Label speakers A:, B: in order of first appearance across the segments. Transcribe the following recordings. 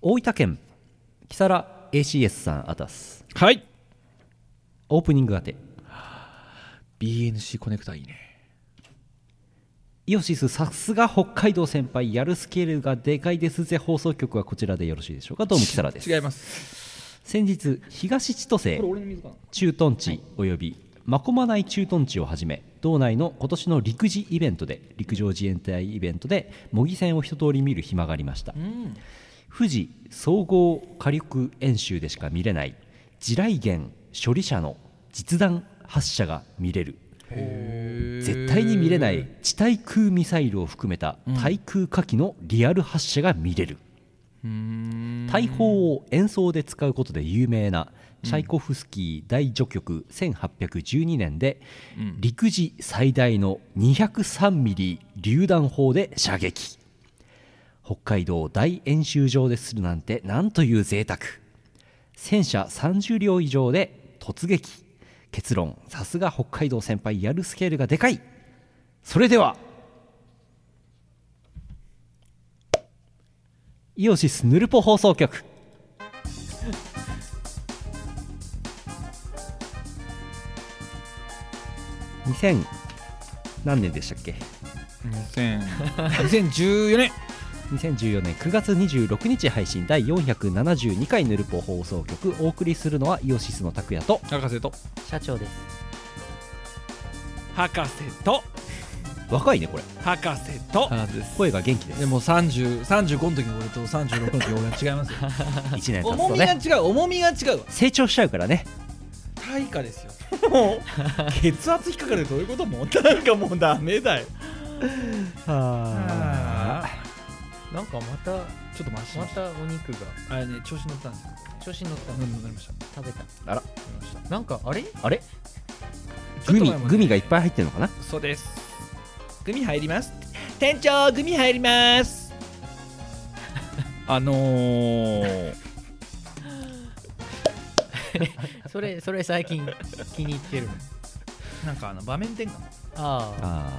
A: 大分県木更 ACS さんあたす。
B: はい。
A: オープニング当て。
B: BNC コネクタいいね。
A: イオシスさすが北海道先輩やるスケールがでかいですぜ。放送局はこちらでよろしいでしょうか。どうも木更です。
B: 違います。
A: 先日東千歳駐屯地および真駒内駐屯地をはじめ道内の今年の陸自イベントで陸上自衛隊イベントで模擬戦を一通り見る暇がありました、富士総合火力演習でしか見れない地雷原処理車の実弾発射が見れる。絶対に見れない地対空ミサイルを含めた対空火器のリアル発射が見れる、大砲を演奏で使うことで有名なチャイコフスキー大序曲1812年で、陸自最大の203ミリ榴弾砲で射撃北海道大演習場でするなんてなんという贅沢。戦車30両以上で突撃。結論さすが北海道先輩やるスケールがでかい。それではイオシスヌルポ放送局。2000何年でしたっけ
B: ？2000 2014年。
A: 2014年9月26日配信第472回ヌルポ放送局お送りするのはイオシスの拓也と
B: 博士と
C: 社長です。
B: 博士と
A: 若いねこれ。
B: 博士と博士です。
A: 声が元気です。
B: でも30 35の時の俺と36の時の俺は違いますよ。
A: 1年経つ
B: 重みが
A: とね
B: 違う重みが違うわ。
A: 成長しちゃうからね。
B: 対価ですよ。もう血圧引っかかるどういうこともうなんかもうダメだよ。
A: は
C: なんかまた
B: ちょっとマシし
C: ま
B: た
C: たお肉が。
B: あれね調子乗ったんですよ。
C: 調子に乗った。
B: うん乗りました。
C: 食べた。
A: あら。
B: 乗りました。
C: なんかあれ？
A: あれ？
B: ちょっ
A: グミ
B: と前まで。
A: グミがいっぱい入ってるのかな？
B: そうです。グミ入ります。店長グミ入ります。あのー、
C: それそれ最近気に入ってる。
B: なんかあの場面転換、
C: あ
A: あ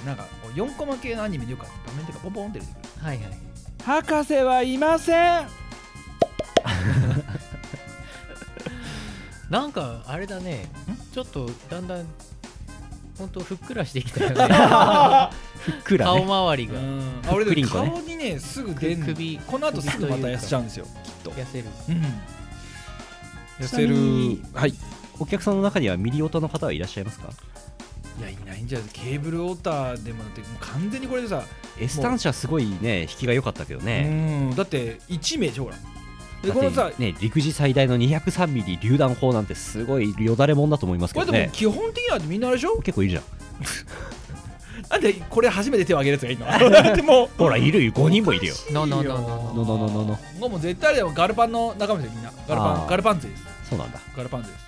B: うん、なんか4コマ系のアニメでよくある場面転換ポンポンって出てくる。
C: あはいはい。
B: 博士はいません。
C: なんかあれだね。ちょっとだんだんほんとふっくらしてきたよね。
A: あ ふっくら
C: 顔
A: ね
C: 周りが。
B: あ俺でも
A: クリンコね。
B: 顔にねすぐ出んの。
C: 首
B: この後すぐまた痩せちゃうんですよきっと。
C: 痩せる。
B: うん。痩
A: ちなみ
B: せる。
A: に
B: はい。
A: お客さんの中にはミリオタの方はいらっしゃいますか？
B: じゃないケーブルウォーターでもだって完全にこれでさ
A: S 単車すごいね引きが良かったけどね。
B: うんだって1名でしょほらで
A: だ
B: このさ
A: ね陸自最大の203ミリ榴弾砲なんてすごいよだれもんだと思いますけどね。
B: これでも基本的にはみんなあれでしょ？
A: 結構いるじゃん。
B: なんでこれ初めて手を挙げるやつがいいの？だっても。う
A: ほらいるよ。5人もいるよ。
C: のののの
A: ののののの
B: もう絶対でもガルパンの仲間ですよみんな。ガルパンガルパン勢です。
A: そうなんだ。
B: ガルパン勢です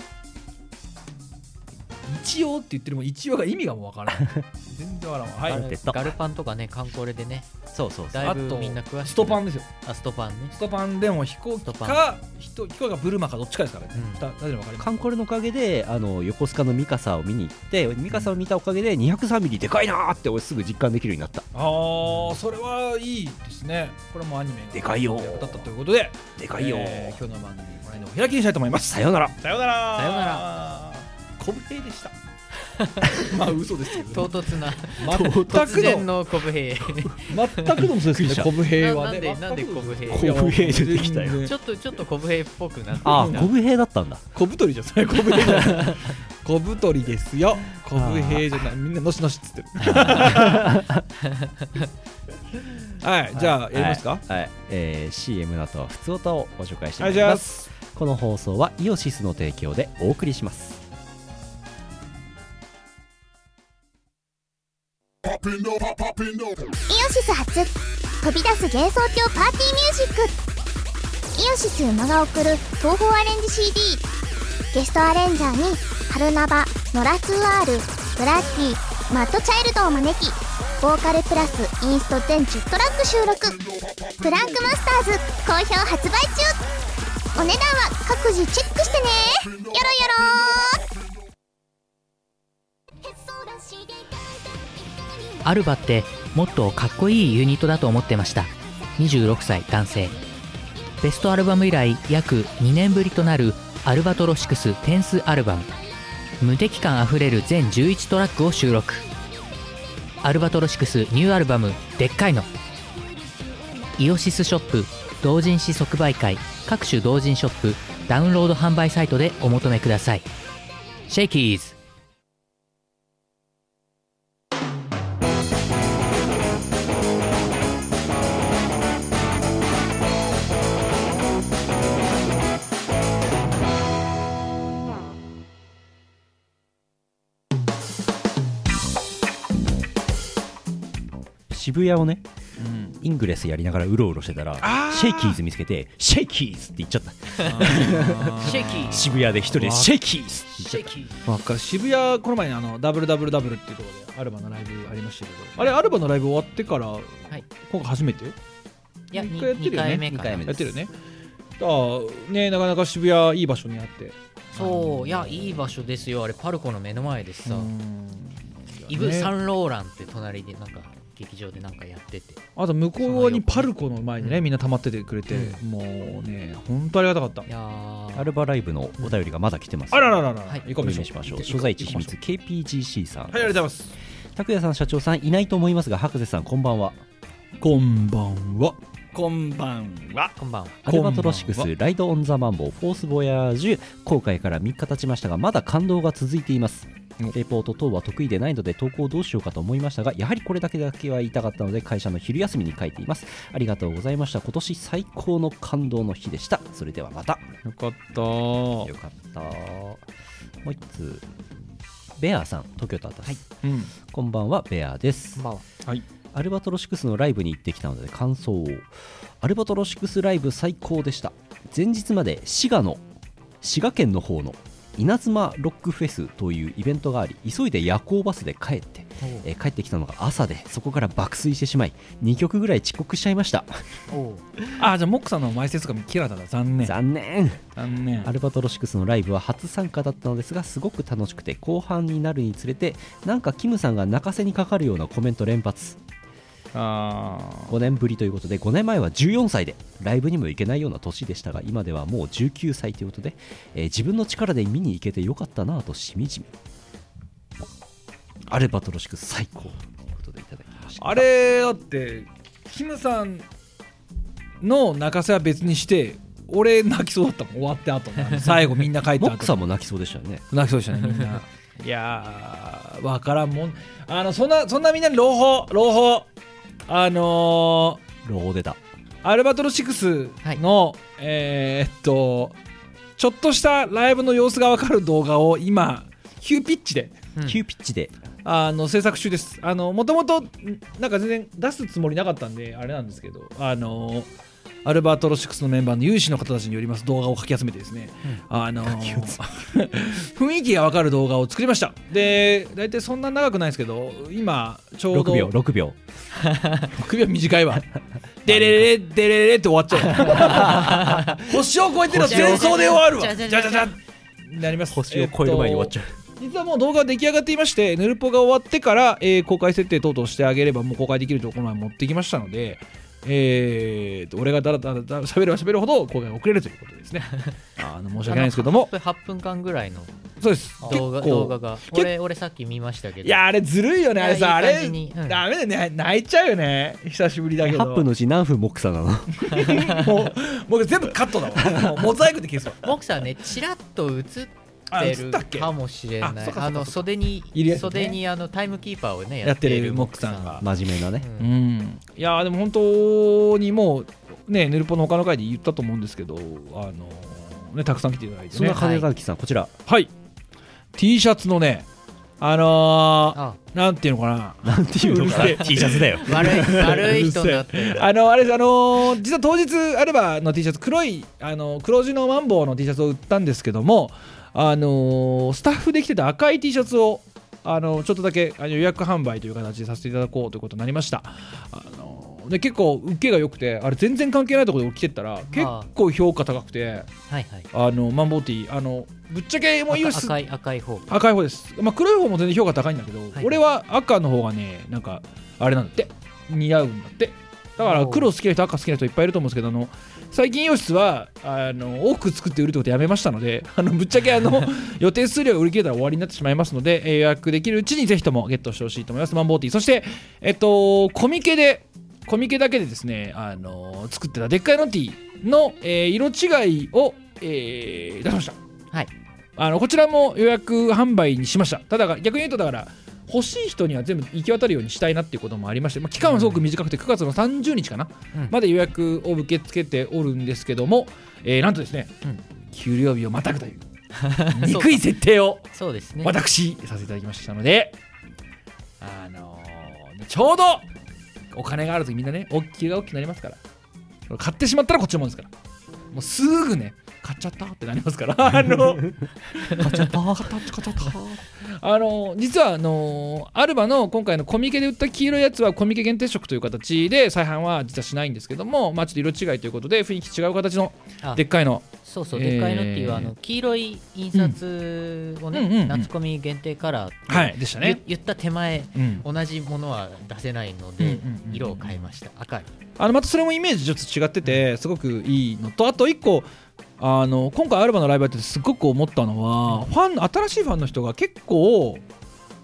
B: 一応って言ってるもん一応が意味がもうわからない 全然わからんわ。はい。
C: ガルパンとかねカンコレでね。
A: そうそうそう。
C: だいぶ
B: あと
C: みんな詳しい
B: ストパンですよ。
C: あストパンね。
B: ストパンでも飛行機か人飛行機かブルマかどっちかですからね。
C: うん。
B: 二人で分かります
A: カンコレのおかげであの横須賀のミカサを見に行ってミカサを見たおかげで203ミリでかいなーって俺すぐ実感できるようになった。
B: あーそれはいいですね。これもアニメが
A: でかいよ。
B: 役立ったということで。
A: でかいよ。ー、
B: えー今日の番組この辺でお開きにしたいと思います。
A: さようなら。
B: さようなら。
C: さような
B: らコブ兵でした。まあ嘘ですけど
C: 唐突な
B: 全
C: 突
B: くの
C: 然のコブ兵
B: 全くの嘘ですね。コブ兵はね。
C: ななんでなんでコブ兵
A: コブ兵出てきたよ。
C: ちょっとちょっとコブ兵っぽくなってきた。
A: ああコブ兵だったんだ。
B: 小太りじゃない。小太りじゃない。小太りですよ。小兵じゃない。みんなのしのしっつってる。はいじゃあやりますか？
A: はい、はい。えー CM の後は普通歌をご紹介して
B: はい
A: まいりま
B: じゃあす。
A: この放送はイオシスの提供でお送りします
D: イオシス初飛び出す幻想郷パーティーミュージックイオシス馬が送る東宝アレンジ CD ゲストアレンジャーに春ナバノラツーアールブラッディマッドチャイルドを招きボーカルプラスインスト全10トラック収録。フランクマスターズ好評発売中。お値段は各自チェックしてね。よろよろ
E: アルバってもっとかっこいいユニットだと思ってました。26歳男性。
C: ベストアルバム以来約2年ぶりとなるアルバトロシクステンスアルバム。無敵感あふれる全11トラックを収録。アルバトロシクスニューアルバム「でっかいの」イオシスショップ同人誌即売会各種同人ショップダウンロード販売サイトでお求めください。シェイキーズ
A: 渋谷をね
B: うん。
A: イングレスやりながらうろうろしてたらシェイキーズ見つけて シェイキーズって言っちゃった。
C: シェイキー。
A: 渋谷で一人で
B: わ
A: シェイキーズって言っちゃっ
C: シェイキー
B: わかる。渋谷この前にあの WWW っていうところでアルバのライブありましたけど。あれアルバのライブ終わってから、
C: い。
B: 今回初めて？
C: いや
B: 一回やってるよね。
C: 2回目かな。
A: 二回目
B: やってるね。ああねなかなか渋谷いい場所にあって。
C: そう。いやいい場所ですよ。あれパルコの目の前でさ、
B: うん。
C: イブ・
B: ね
C: サンローランって隣でなんか劇場でなんかやってて。
B: あと向こう側にパルコの前にね、みんな溜まっててくれて、もうね本当ありがたかった。
C: いや
A: アルバライブのお便りがまだ来てます。
B: あらららら、
C: はい。
A: お
B: 行こう。
A: 願いしましょう。所在地秘密 KPGC さん。
B: うはいありがとうございます。
A: 拓也さん社長さんいないと思いますが博士さんこんばんは。
B: こんばんはこんばんは。
C: こんばんは。
A: アルバトロシクスライド・オン・ザ・マンボウフォース・ボヤージュ公開から3日経ちましたがまだ感動が続いています。
B: お。
A: レポート等は得意でないので投稿どうしようかと思いましたがやはりこれだけだけは言いたかったので会社の昼休みに書いています。ありがとうございました。今年最高の感動の日でした。それではまた。
B: よかった。
A: よかった。もう一通ベアさん東京都あたす、
B: うん。
A: こんばんはベアです。
C: こんばんは。
B: はい
A: アルバトロシクスのライブに行ってきたので感想を。アルバトロシクスライブ最高でした。前日まで滋賀の滋賀県の方の稲妻ロックフェスというイベントがあり急いで夜行バスで帰って、えー帰ってきたのが朝でそこから爆睡してしまい2曲ぐらい遅刻しちゃいました。
B: あじゃあモックさんの前説が見切られた。んだ残念。
A: 残念。
B: 残念。
A: アルバトロシクスのライブは初参加だったのですがすごく楽しくて後半になるにつれてなんかキムさんが泣かせにかかるようなコメント連発。
B: あ
A: 5年ぶりということで5年前は14歳でライブにも行けないような年でしたが今ではもう19歳ということで、えー自分の力で見に行けてよかったなぁとしみじみ。アルバトロシ最高ということでいただきました。
B: あれだってキムさんの泣かせは別にして俺泣きそうだったもん。終わって後。の最後みんな帰った後。
A: モックさんも泣きそうでしたよね。
B: 泣きそうでしたねみんな。いやーわからんもん。あのそんなそんなみんなに朗報朗報あの
A: ロー出た。
B: ーアルバトロ6の、えーっとちょっとしたライブの様子がわかる動画を今急ピッチで
C: うん。
A: 急ピッチで。
B: あの制作中です。あのもともとなんか全然出すつもりなかったんであれなんですけどあのアルバトロ6のメンバーの有志の方たちによります動画をかき集めてですね、あの雰囲気がわかる動画を作りました。で大体そんな長くないですけど今ちょうど
A: 6秒6秒。
B: 6 秒短いわ。デレレレデレレレって終わっちゃう。星を超えての戦争で終わるわ。
C: じゃじゃじゃ
B: なります
A: 星を超える前に終わっちゃう、
B: 実はもう動画出来上がっていまして、ヌルポが終わってから、えー公開設定等々してあげれば、もう公開できるところまで持ってきましたので、えーと、俺がだらだらだら喋れば喋るほど公開が遅れるということですね。あの申し訳ないんですけども、
C: 8分間ぐらいの
B: そうです。
C: 動画動画が
B: 結
C: 俺俺さっき見ましたけど
B: いや、あれずるいよね、あれさ、あれ、
C: うん
B: ダメだね、泣いちゃうよね、久しぶりだけど。
A: 8分のうち何分モックさんなの？
B: もう、僕全部カットだわ。モザイクで消すわ。
C: モクさんねちらっと映
B: あ
C: って
B: ったっけ？
C: かもしれない
B: あ
C: の袖に
B: いるやつね。
C: 袖にあのタイムキーパーをね
B: やってるモックさんが。
A: 真面目なね。
C: う
B: うん。ん。いやー、でも本当にもう、ね、ヌルポの他の回で言ったと思うんですけど、あのね、たくさん来ていただいてね。
A: そんな。金崎さんこちら。
B: はい。T シャツのね、あの
C: あ。
B: ー、なんていうのかな。
A: なんていうのか T シャツだよ。
C: 悪い悪い人になってる。
B: あの、あれです、あのー実は当日、アルバの T シャツ、黒い、あの黒地のマンボウの T シャツを売ったんですけども、あのースタッフで着てた赤い T シャツを、あのちょっとだけ予約販売という形でさせていただこうということになりました。あので結構受けが良くてあれ全然関係ないところで着てったら結構評価高くて
C: はいはい。
B: あのマンボウティーあのぶっちゃけもういいよ
C: 赤赤い赤い方。
B: 赤い方です、まあ、黒い方も全然評価高いんだけど、
C: い。
B: 俺は赤の方がねなんかあれなんだって。似合うんだって。だから黒好きな人赤好きな人いっぱいいると思うんですけどあの最近イオシスはあの多く作って売るってことやめましたので あのぶっちゃけあの 予定数量が売り切れたら終わりになってしまいますので、えー予約できるうちにぜひともゲットしてほしいと思います。マンボーティー。そしてえっとコミケでコミケだけでですねあの作ってたでっかいのティーの、えー色違いを、えー出しました。
C: はい。
B: あのこちらも予約販売にしました。ただ逆に言うとだから欲しい人には全部行き渡るようにしたいなっていうこともありまして、まあ、期間はすごく短くて9月の30日かな、
C: うん。
B: まで予約を受け付けておるんですけども、えーなんとですね、
C: うん。
B: 給料日をまたぐという 憎い設定を
C: そうですね。
B: 私させていただきましたので、あのーちょうどお金があるとみんなね大きが大きくなりますから買ってしまったらこっちのもんですから。もうすぐね買っちゃったってなりますから。あの買っちゃった買っちゃったあの実はあのアルバの今回のコミケで売った黄色いやつはコミケ限定色という形で再販は実はしないんですけどもまあちょっと色違いということで雰囲気違う形の
C: あ
B: でっかいの。
C: そうそう、
B: えー
C: でっかいのっていうあの黄色い印刷をね、
B: うんうんうん。うん
C: 夏コミ限定カラー
B: はいでした
C: 言
B: ね
C: 言った手前
B: うん。
C: 同じものは出せないので
B: うん
C: 色を変えました。赤い。
B: あのまたそれもイメージちょっと違っててすごくいいのとあと一個あの今回アルバのライブやっててすごく思ったのはファン新しいファンの人が結構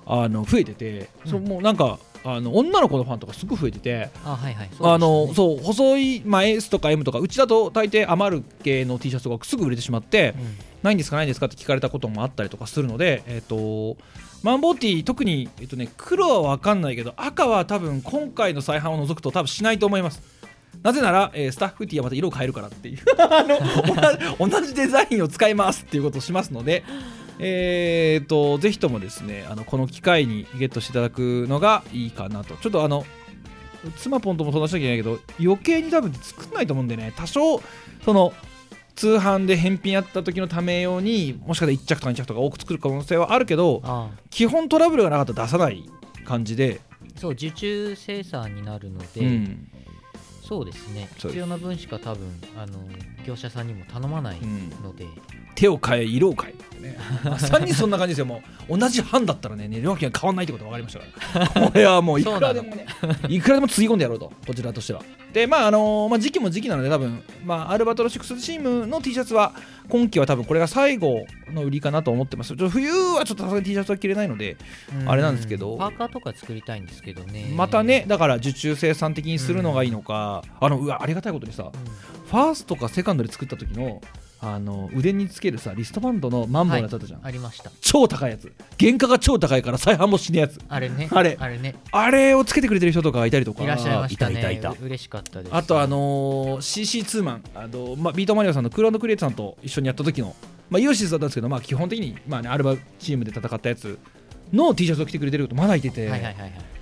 B: あの増えてて、
C: うん。
B: そのもうなんかあの女の子のファンとかすごく増えてて
C: あはいはい
B: あの
C: う
B: そう細い、まあ、S とか M とかうちだと大抵余る系の T シャツがすぐ売れてしまって、
C: でしたね
B: ないんですかないんですかって聞かれたこともあったりとかするので、えっとマンボーティー特に、えっとね、黒は分かんないけど赤は多分今回の再販を除くと多分しないと思いますなぜなら、えースタッフティーはまた色を変えるからっていう。あの同じデザインを使いますっていうことをしますのでえー、とぜひともですねあのこの機会にゲットしていただくのがいいかなと。ちょっとあの妻ポンとも相談しなきゃいけないけど余計に多分作んないと思うんでね多少その通販で返品やった時のため用にもしかしたら1着とか2着とか多く作る可能性はあるけど
C: あ。
B: 基本トラブルがなかったら出さない感じで、
C: そう受注生産になるので、
B: うん
C: そうですね。必要な分しか多分あの業者さんにも頼まない
B: うん。
C: ので、
B: 手を変え色を変えってね。まさにそんな感じですよ。もう同じ版だったらねね料金が変わんないってことが分かりましたから。これはもういくらでもねいくらでもつぎ込んでやろうとこちらとしては。でまああのまあ時期も時期なので多分まあアルバトロ6チームの T シャツは今季は多分これが最後の売りかなと思ってます。ちょっと冬はちょっとさすがに T シャツは着れないので
C: うん。
B: あれなんですけど。
C: パーカーとか作りたいんですけどね。
B: またねだから受注生産的にするのがいいのか、あのうわありがたいことにさファーストかセカンドで作った時のあの腕につけるさリストバンドのマンボウのやつあったじゃん、
C: ありました。
B: 超高いやつ。原価が超高いから再販もしねえやつ。
C: あれね。
B: あれ。
C: あれね。
B: あれをつけてくれてる人とかがいたりとか。
C: いらっしゃいましたね。
A: いたいた。いた
C: う嬉しかったです。
B: あとあのー CC2 マン。あの、まあ、ビートマリオさんのクールクリエイトさんと一緒にやった時の、まあ、イオシスだったんですけど、まあ、基本的に、まあね、アルバチームで戦ったやつの T シャツを着てくれてることまだいてて、
C: はいはいはいはい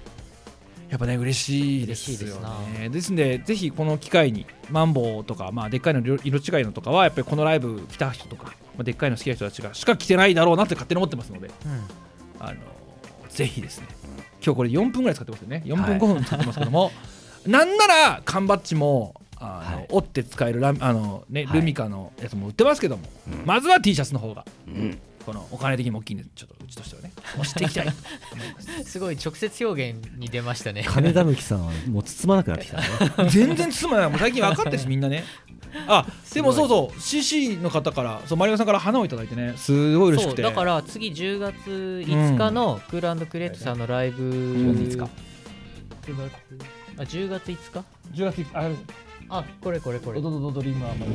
B: やっぱね嬉しいですよね。ですんでぜひこの機会にマンボウとか、まあ、でっかいの色色違いのとかはやっぱりこのライブ来た人とか、まあ、でっかいの好きな人たちがしか着てないだろうなって勝手に思ってますので
C: うん。
B: あのぜひですね。今日これ4分ぐらい使ってますよね。4分
A: はい。
B: 5分使ってますけども、なんなら缶バッジもあの、
A: はい。
B: 折って使えるラあの、ね
A: はい。
B: ルミカのやつも売ってますけども、
A: うん。
B: まずは T シャツの方が。
A: うん
B: このお金的にも大きいんでちょっとうちとしてはね 押していきたいす。
C: すごい直接表現に出ましたね。
A: 金田向さんはもう包まなくなってきたね。
B: 全然包まない。もう最近分かってるしみんなね。あでもそうそう CC の方からそうマリオさんから花をいただいてね。すごい嬉しくて。
C: そうだから次10月5日のクールクレートさんのライブ、
B: 10月5日。
C: 9月あ10月5日
B: ？10月あ
C: あこれこれこれ。
B: ドドドドリームアーマ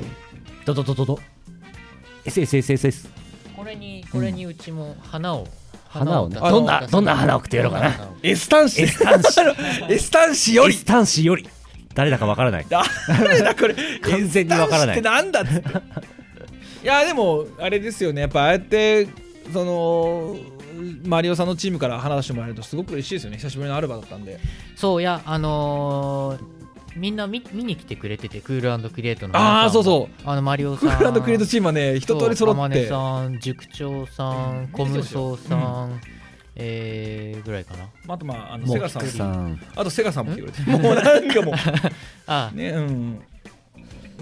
A: ドドドドド。SSSSS
C: これにこれにうちも花を、
A: 花をね。どんなどんな花を送ってやろうかな。
C: どん花を
B: S 端子
A: S 端子
B: S 端子より。
A: S 端子より。誰だかわからない。
B: 誰だこれ。
A: 完全にわからない。
B: ってなんだいやでもあれですよね。やっぱああやってそのマリオさんのチームから話してもらえるとすごく嬉しいですよね。久しぶりのアルバだったんで。
C: そういやあのーみんな見見に来てくれててクールクリエイトの
B: ああそうそう。
C: あのマリオ
B: ク
C: さん。
B: ールクリエイトチームはね一通り揃って。
C: さん塾長さ
B: うん。
C: んコムソウさ
B: うん。
C: ん、えー、ぐらいかな。
B: あとまああのセガさん
A: 菊さん。
B: あとセガさんも来てくれて。もうなんかも
C: あ
B: うねうん。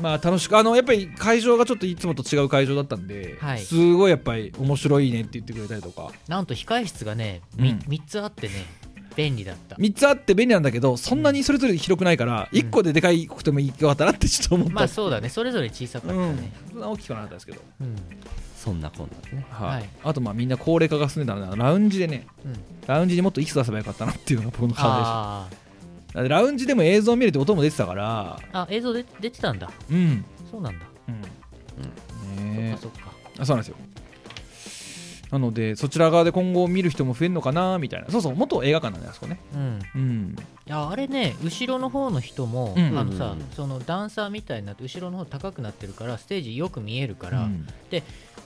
B: まあ楽しくあのやっぱり会場がちょっといつもと違う会場だったんで、
C: はい。
B: すごいやっぱり面白いねって言ってくれたりとか。
C: なんと控え室がね、み
B: うん。
C: 3つあってね便利だった。
B: 3つあって便利なんだけどそんなにそれぞれ広くないから1個ででかいくてもいいかったなってちょっと思った、
C: まあそうだね。それぞれ小さかった
B: うん。
C: ね、
B: そんな大きくはなかったですけど、
C: うん。
A: そんなこんなでね。
B: はい。
C: はい。
B: あとまあみんな高齢化が進んでたのでラウンジでね。
C: うん、
B: ラウンジにもっと息出せばよかったなっていうのが僕の感でしたラウンジでも映像見れて音も出てたから。
C: ーあ映像で出てたんだ。
B: うん、
C: そうなんだ、
B: うん。ね
C: あそっか。
B: あそうなんですよなのでそちら側で今後見る人も増えるのかなみたいな。そうそう元映画館なんだよあそこね。
C: うん。
B: うん。
C: いやあれね後ろの方の人も、
B: うん。
C: あのさ
A: うん
C: そのダンサーみたいになって後ろの方高くなってるからステージよく見えるから、
B: うん。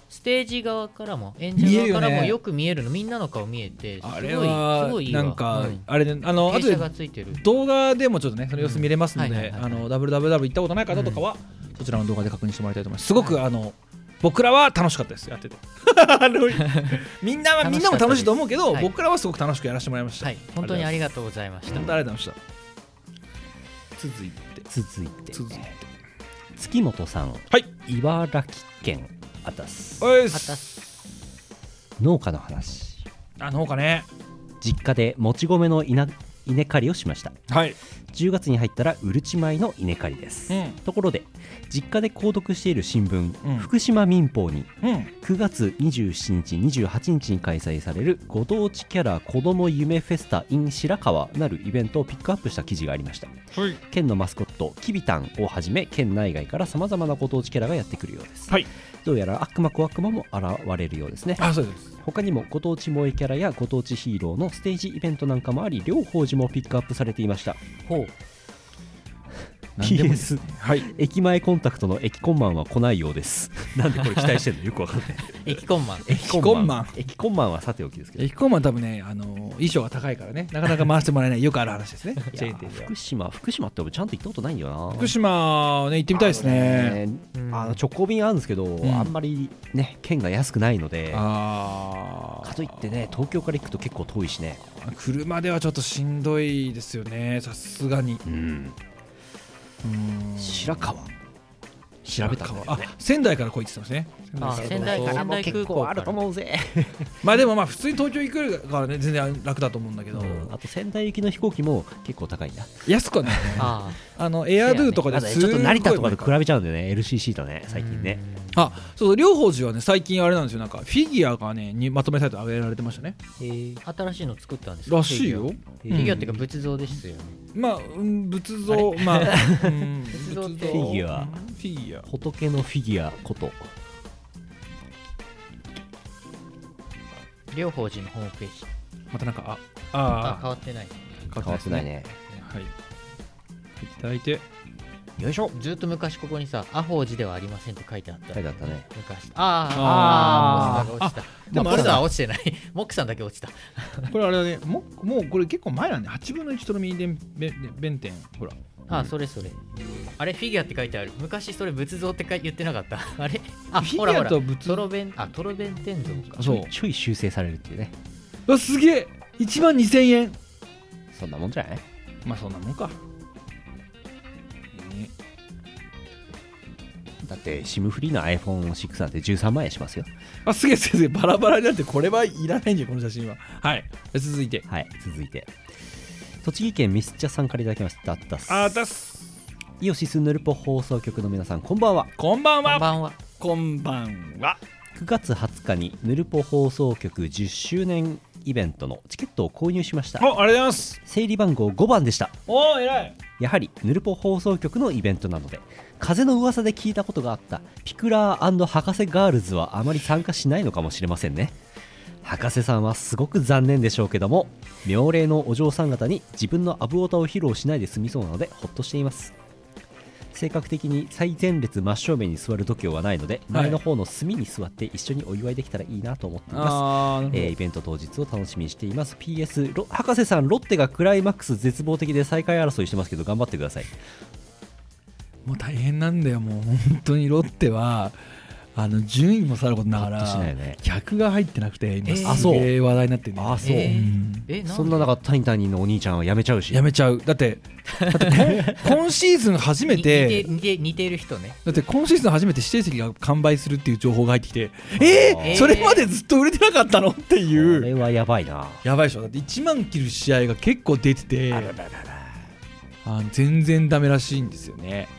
C: ステージ側からも演者側からもよく見えるのみんなの顔見えてすごい
B: あれは
C: すごいいいわ
B: なんか、
C: うん。
B: あれねあの後
C: 傾斜
B: で
C: がついてる。
B: 動画でもちょっとねその様子見れますので WWW 行ったことない方とかは、そちらの動画で確認してもらいたいと思います。すごくあの僕らは楽しかったですやってて。みんなはみんなも楽しいと思うけど、
C: はい。
B: 僕らはすごく楽しくやらせてもらいました。
C: はい。本当にあり
B: が
C: がとうございました。
B: 本当にありがとうございました。続いて。
A: 続いて。
B: 続いて。
A: 月本さん。
B: はい。
A: 茨城県あたす。
B: おいっ
C: あた
B: す。
A: 農家の話。
B: あ農家ね。
A: 実家でもち米の稲稲刈りをしました。
B: はい。
A: 10月に入ったらうるち米の稲刈りです、
B: うん。
A: ところで実家で購読している新聞、
B: うん。
A: 福島民報に
B: うん。
A: 9月27日28日に開催されるご当地キャラ子ども夢フェスタ in 白川なるイベントをピックアップした記事がありました。
B: はい。
A: 県のマスコットキビタンをはじめ県内外からさまざまなご当地キャラがやってくるようです、
B: はい
A: どうやら悪魔小悪魔も現れるようですね。
B: あそうです。
A: 他にもご当地萌えキャラやご当地ヒーローのステージイベントなんかもあり両方寺もピックアップされていました。
C: ほう
B: 何でもいいです。ねはい。
A: 駅前コンタクトの駅コンマンは来ないようです。なんでこれ期待してるの？よくわかんない。
C: 駅コンマン。
A: 駅
B: コンマン。
A: 駅コンマン。はさておきですけど。
B: 駅コンマン多分ねあの衣装が高いからね。なかなか回してもらえない。よくある話ですね。
A: 福島福島って俺ちゃんと行ったことないんだよな。
B: 福島ね行ってみたいですね。
A: あのね
C: うん。
A: あの直行便あるんですけど、
B: ん。
A: あんまりね券が安くないので。
B: あ
A: かといってね東京から行くと結構遠いしね。
B: あ車ではちょっとしんどいですよね。さすがに。
A: うん
B: うん
A: 白川。調べたんだよ
B: あ
A: ね。
B: 仙台から来いって言って
C: あ
B: ますね。
C: 仙台
A: これ
C: 仙台空港
A: あると思うぜ、
B: まあでもまあ普通に東京行くからね全然楽だと思うんだけど、
A: あと仙台行きの飛行機も結構高いんだ
B: 安くはないね。
C: あ
B: あのエアドゥとか
A: ま
B: で
A: ちょっと成田とかで比べちゃうんだよね。LCC とね
C: あ
A: 最近ね
B: あそうそう両方寺はね最近あれなんですよ。なんかフィギュアがねにまとめサイト上げられてましたね。
A: えー。
C: 新しいの作ったんですか？ら
B: しいよ。
C: フィギュアって。いうか仏像ですよね。
B: まあ、うん、仏像まあ、うん、
C: 仏像って。
B: 仏
A: フィギュア。
B: フィギュア。
A: 仏のフィギュアこと。
C: 両方寺のホームページ。
B: またなんかあ
C: あ
B: あ
C: 変わってない。
B: あ
A: 変わってないね。
B: はい。いただいて
A: よいしょ。
C: ずっと昔ここにさ「アホー寺ではありません」って書いてあった
A: 書いてあったね。
C: 昔。あーあー。モクさんが落ちた。
B: でもあれだ。
C: 落ちてない。モクさんだけ落ちた。
B: これあれだね。もうもうこれ結構前なんで8分の1とろみ弁弁天。ほら。
C: あそれそれ。あれフィギュアって書いてある。昔それ仏像ってか言ってなかった？あれ？あ
B: フィギュア
C: ほらほら。
B: と仏
C: トロベンあトロベン天像か。
B: そう。
A: ちょい修正されるっていうね。
B: うわすげえ。1万2000円。
A: そんなもんじゃない？
B: まあそんなもんか、
A: だって SIM フリーの iPhone6 なんて13万円しますよ。
B: あすげえすげえバラバラになってこれはいらないんじゃんこの写真は。はい。続いて。
A: はい続いて。栃木県ミスチャさんからいただきました。たす
B: あたす。
A: イオシスヌルポ放送局の皆さんこんばんは。
B: こんばんは。
C: こんばんは。
B: こんばんは。
A: 9月20日にヌルポ放送局10周年イベントのチケットを購入しました。
B: おありがとうございます。
A: 整理番号5番でした。
B: おー偉い。
A: やはりヌルポ放送局のイベントなので風の噂で聞いたことがあった。ピクラー博士ガールズはあまり参加しないのかもしれませんね。博士さんはすごく残念でしょうけども妙齢のお嬢さん方に自分のアブオタを披露しないで済みそうなのでほっとしています。性格的に最前列真正面に座る度胸はないので
B: はい。
A: 前の方の隅に座って一緒にお祝いできたらいいなと思っています。えーイベント当日を楽しみにしています。PS ロ博士さんロッテがクライマックス絶望的で最下位争いしてますけど頑張ってください
B: もう大変なんだよもう本当にロッテは。あの順位もさることながら
A: ね。
B: 客が入ってなくて今
C: えー。
B: すげえ話題になってるね。
A: あそう。
C: え
B: うん
C: え
A: そんな中タニタニのお兄ちゃんは辞めちゃうし。
B: やめちゃう。だってだって今 今シーズン初め
C: 似
B: て
C: て似て似てる人ね。
B: だって今シーズン初めて指定席が完売するっていう情報が入ってきてえー、
C: えー。
B: それまでずっと売れてなかったのって
A: こ
B: いう。
A: れはやばいな。
B: やばいでしょ。だって1万切る試合が結構出ててあ全然ダメらしいんですよね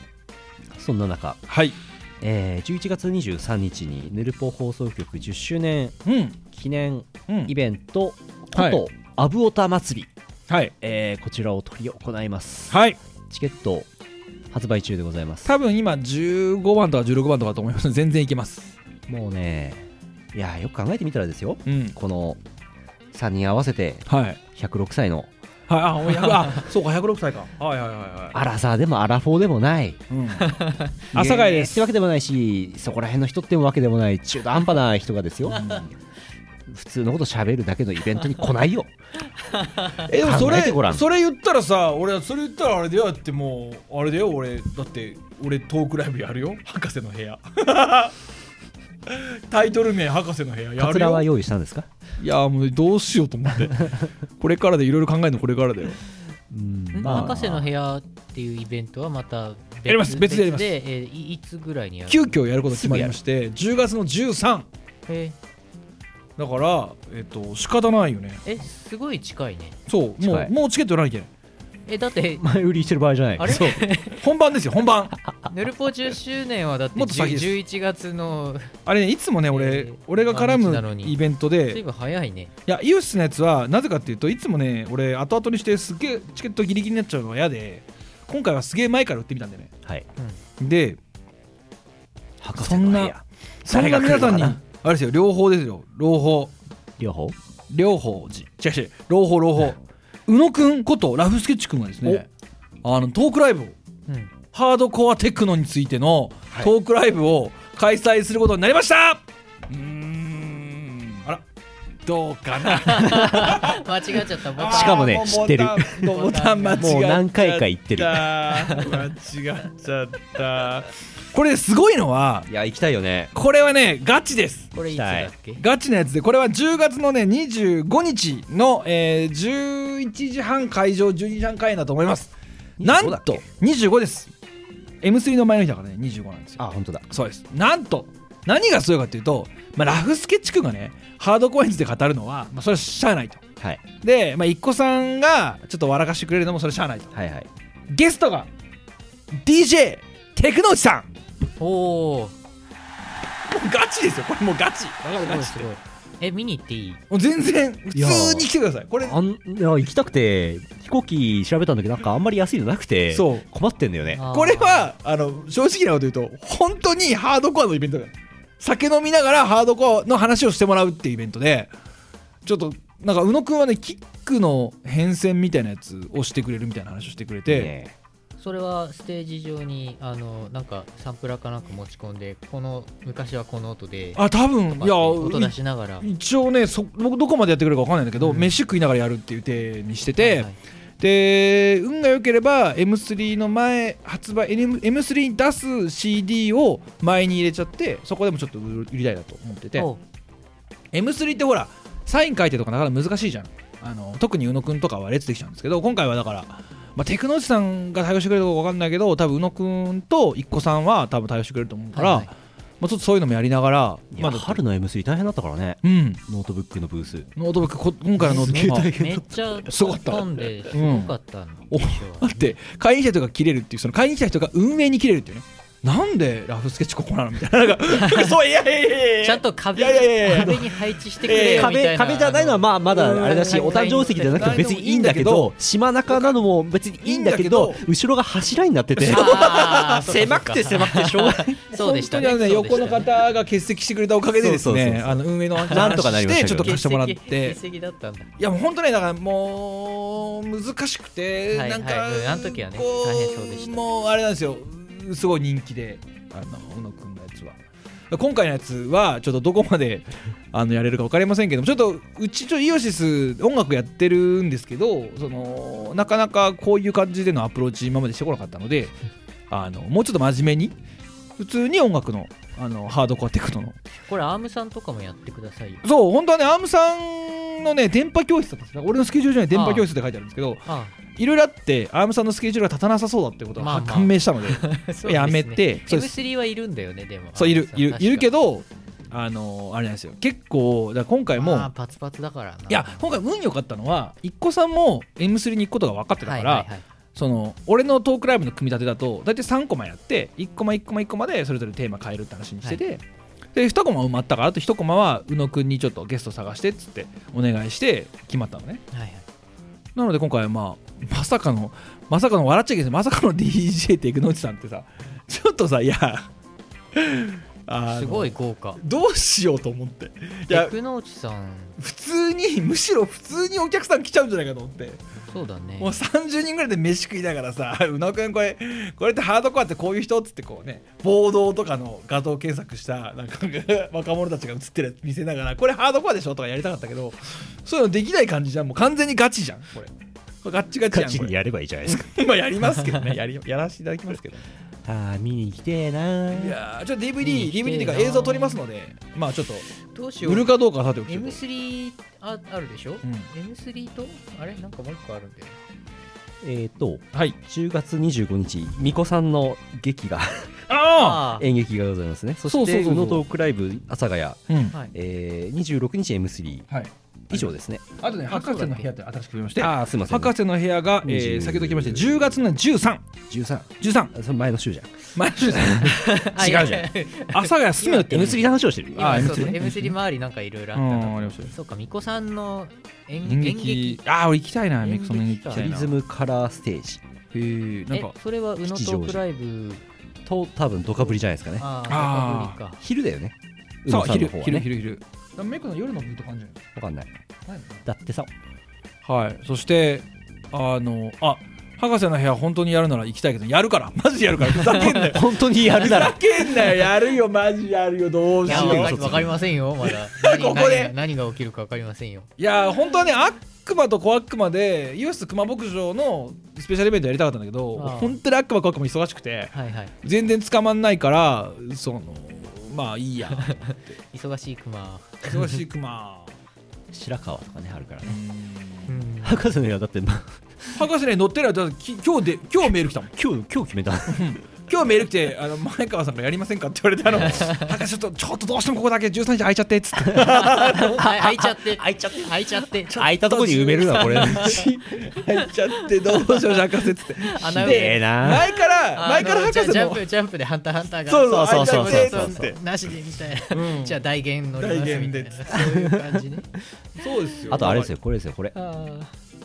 A: そんな中、
B: はい。
A: えー11月23日にヌルポ放送局10周年
B: うん。
A: 記念
B: うん。
A: イベント
B: はい。
A: ことアブオタ祭り、
B: はい。
A: えーこちらを取り行います。
B: はい。
A: チケット発売中でございます。
B: 多分今15番とか16番とかだと思います。全然いけます。
A: もうねいやよく考えてみたらですよ。
B: うん。
A: この3人合わせて
B: はい。
A: 106歳の
B: はい。あ お100あそうか106歳か。はいはいはいは
A: アラサーでもアラフォーでもない。
B: い、うん、朝会です。
A: ってわけでもないしそこら辺の人ってわけでもない中途半端な人がですよ。普通のこと喋るだけのイベントに来ないよ。
B: えでもそれそれ言ったらさ俺それ言ったらあれだよだってもうあれだよ俺だって俺トークライブやるよ。博士の部屋。タイトル名博士の部屋やるよ。
A: カツラは用意したんですか？
B: いやもうどうしようと思って。これからでいろいろ考えるのこれからだよ。
A: うん。
C: ん。博士の部屋っていうイベントはまた別
B: やります。別でやります。
C: えーいいつぐらいにやる
B: 急遽やること決まりまして10月の13
C: え
B: だからえっと仕方ないよね。
C: えすごい近いね。
B: そうも
A: う
B: もうチケット売らなきゃいけない
C: えだって
A: 前売りしてる場合じゃない。
C: あれ？
B: そう。本番ですよ本番。
C: ヌルポ10周年はだって
B: もっと先です。
C: 11月の
B: あれねいつもね俺、
C: えー
B: 俺が絡
C: 毎日なのに。
B: むイベントで。
C: 随分早いね。
B: いやイオシスのやつはなぜかっていうといつもね俺後々にしてすっげえチケットギリギリになっちゃうのが嫌で今回はすげえ前から売ってみたんだよね。
A: はい。
B: で
A: 博
B: そんなそんな皆さんにあれですよ両方ですよ。両方。
A: 両方？
B: 両方。寺違う違う。両方両方宇野くんことラフスケッチくんがですねあのトークライブを
C: うん。
B: ハードコアテクノについてのトークライブを開催することになりましたうーんあらどうかな？
C: 間違っちゃった。ボタン。
A: しかもね知ってる。
B: ボタン間違っちゃった。
A: もう何回か言ってる。
B: 間違っちゃった。これすごいのはい
A: や行きたいよね。
B: これはねガチです。
C: これいつだっけ？
B: ガチなやつでこれは10月のね25日の、えー11時半会場12時半開演だと思います。なん
A: 25だっ
B: と
A: け
B: 25です。M3 の前の日だからね25なんですよ。
A: あ本当だ。
B: そうです。なんと何がすごいかっていうと、まあ、ラフスケッチ君がねハードコアについて語るのは、まあ、それはしゃあないと。
A: はい。
B: で、まあ、一個さんがちょっと笑かしてくれるのもそれしゃあないと。
A: はいはい。
B: ゲストが DJ テクノウチさん。
C: おお
B: もうガチですよ。これもうガチ。わかるガチって
C: すごい。え見に行っていい？
B: もう全然普通に来てください。これ。
A: あんいや行きたくて飛行機調べたんだけどなんかあんまり安いのなくて
B: そう。
A: 困ってんだよね。
B: これはあの正直なこと言うと本当にハードコアのイベントだよ酒飲みながらハードコアの話をしてもらうっていうイベントでちょっとなんか宇野くんはねキックの変遷みたいなやつをしてくれるみたいな話をしてくれて、
A: ね
C: それはステージ上にあのなんかサンプラーかなんか持ち込んでこの昔はこの音で
B: あ多分いや
C: 音出しながら。
B: 一応ねそ僕どこまでやってくれるか分かんないんだけど、
C: うん。
B: 飯食いながらやるっていう体にしてて、
C: はいはい
B: で運が良ければ M3 の前発売 M- M3 に出す CD を前に入れちゃってそこでもちょっと売りたいなと思ってて。
C: おう。
B: M3 ってほらサイン書いてとかなかなか難しいじゃん。あの特に宇野くんとかは列できちゃうんですけど今回はだから、まあ、テクノーチさんが対応してくれるか分かんないけど多分宇野くんと一個さんは多分対応してくれると思うから、
C: はいはい
B: まあ、ちょっとそういうのもやりながらまあ
A: 春の M3 大変だったからね。
B: うん。
A: ノートブックのブース。
B: ノートブックこ今回のノートブックは
C: めっちゃ
B: すごかった。
C: 飛んですごかったの
B: お
C: 印象は
B: だって。会員者とか切れるっていうその会員者人が運営に切れるっていうねなんでラフスケッチここなのみたいな。なんか そういやいやいやいや
C: ちゃんと壁
B: いやいやいやいや。
C: 壁に配置してくれよみたいな。
A: 壁壁じゃないのはまあまだあれだし
C: うん
A: お誕生石じゃなくて別にいいんだけど島中なのも別にいいんだけど後ろが柱になってて。狭くて狭くてしょうがない
C: そうでしたね。
B: 本当にあのね横の方が欠席してくれたおかげでですねあの運営の話
A: なんとかなりましたけど。
B: ちょっと貸してもらって。
C: 欠席欠席だったんだ。
B: いやもう本当ねだからもう難しくて、
C: はい
B: なんか、
C: はいうんあの時はね
B: こ
C: 大変そうでした。
B: もうあれなんですよすごい人気であの宇野くんのやつは。今回のやつはちょっとどこまで あのやれるか分かりませんけどもちょっとうちちょイオシス音楽やってるんですけどそのなかなかこういう感じでのアプローチ今までしてこなかったのであのもうちょっと真面目に普通に音楽のああのハードコアテクノの。
C: これアームさんとかもやってくださいよ。
B: そう本当はねアームさんのね電波教室だったんですよ俺のスケジュールじゃない電波教室って書いてあるんですけど
C: あ
B: いろいろあってアームさんのスケジュールが立たなさそうだってことが
C: まあまあ。
B: 判明したので、
C: あ そうですね。
B: やめてそうです。
C: M3 はいるんだよねでも。
B: そういるいる。いるけ
C: ど
B: どあのあれなんですよ。結構だ今回も、
C: まあパツパツだからな。い
B: や今回運良かったのは一個さんも M3 に行くことが分かってたから、
C: はいはいはい。
B: その俺のトークライブの組み立てだと大体3コマやって1コマ1コマ1コマでそれぞれテーマ変えるって話にしてて、で2コマ埋まったからあと1コマは宇野くんにちょっとゲスト探してっつってお願いして決まったのね。
C: はいはい。
B: なので今回はまあまさかのまさかの笑っちゃいけない。まさかの DJ テクノチさんってさちょっとさいや
C: すごい豪華。
B: どうしようと思って。いや
C: テクノーチさん。
B: 普通にむしろ普通にお客さん来ちゃうんじゃないかと思って。
C: そうだね。
B: もう30人ぐらいで飯食いながらさ宇野くんこれこれってハードコアってこういう人っつってこうね暴動とかの画像検索したなんか若者たちが映ってる見せながらこれハードコアでしょとかやりたかったけどそういうのできない感じじゃん。もう完全にガチじゃんこれガッチガチやれ。
A: にやればいいじゃないですか。
B: 今やりますけどね。やりやらせていただきますけど
A: ああ見に来てえな。い
B: やーちょっと DVD DVD っていうか
C: な
B: 映像撮りますのでまあちょっと
C: どうしよう。
B: 売るかどうかはさておき
C: M3 ああるでしょ、
B: ん。
C: M3 とあれ？なんかもう一個あるんだよ
A: えっと
B: はい。
A: 10月25日巫女さんの劇が
B: あ
C: あ
A: 演劇がございますね。そ
B: そうそうそう。そう
A: して宇野トークライブ阿佐ヶ谷、
B: あうん。
C: はい。
A: えー、26日 M3
B: はい
A: 以上ですね。
B: あとね
C: あ
B: 博士の部屋って新しく増えまして
A: ああすいません
B: 博士の部屋が、えー
A: 20
B: 先ほど来まして10月の1313
A: 13あその前の週じゃん。
B: 毎週ですね
C: あ
B: 違うじゃん。阿佐ヶ谷住むって
A: M3 の話をしてる。
B: あ
C: 今そう
B: M3 ね
C: M3 周りなんかいろいろあ
B: う
C: ったと
B: んありましたよ。
C: そうか巫女さんの演
B: 演
C: 演
B: 劇。
C: 劇
B: ああ俺行きたいなメイクその演劇行きたいな。
A: リズムカラーステージ。
B: へえなん
C: え
B: か
C: それは宇野トークライブ？
A: と多分ドカぶりじゃないですかね。
C: あ
B: あ
A: 昼だよね。
B: そう昼昼昼昼メイクの夜の部と感じ
A: わかんない。
B: ない
A: だってさ。
B: はい。そしてあのあ博士の部屋本当にやるなら行きたいけどやるから。マジやるから。ふざけんなよ。
A: 本当にやるなら。
B: ふざけんなよ。やるよ。マジやるよ。どう
C: いや
B: しよう。
C: わかりわかりませんよ。まだ。何
B: ここで。
C: 何が何が起きるかわかりませんよ。
B: いや本当はね悪魔と小悪魔でイオシス熊牧場のスペシャルイベントやりたかったんだけど
C: ああ。
B: 本当に悪魔小悪魔忙しくて
C: はいはい。
B: 全然捕まんないからそのまあいいや。
C: 忙しいクマ
B: 忙しい熊。
A: 白川とかねあるからね。
C: うん。
A: 博士の部屋だって、ま、
B: 博士ね乗ってないだってき今日で今日メール来たもん。
A: 今日今日決めた
B: 今日メール来てあの前川さんがやりませんかって言われてあの 博士ちょっとちょっとどうしてもここだけ13時空いちゃってっつって。
C: はい開いちゃって。開いちゃって。開いちゃって
A: 空いたとこに埋めるなこれ。
B: 空いちゃってどうしよう博士っつって。
A: でえな。
B: 前から
C: あ
B: 前から
C: の
B: 博士も
C: ジャンプジャンプでハンターハンターが。
B: そうそう
A: そうそう。そう
B: そうそう
C: なしでみたいな、
B: うん
C: じゃあ大言乗りますみたいな。
B: 大言で。
C: そういう感じね。
B: そうですよ。
A: あとあれですよこれですよこれ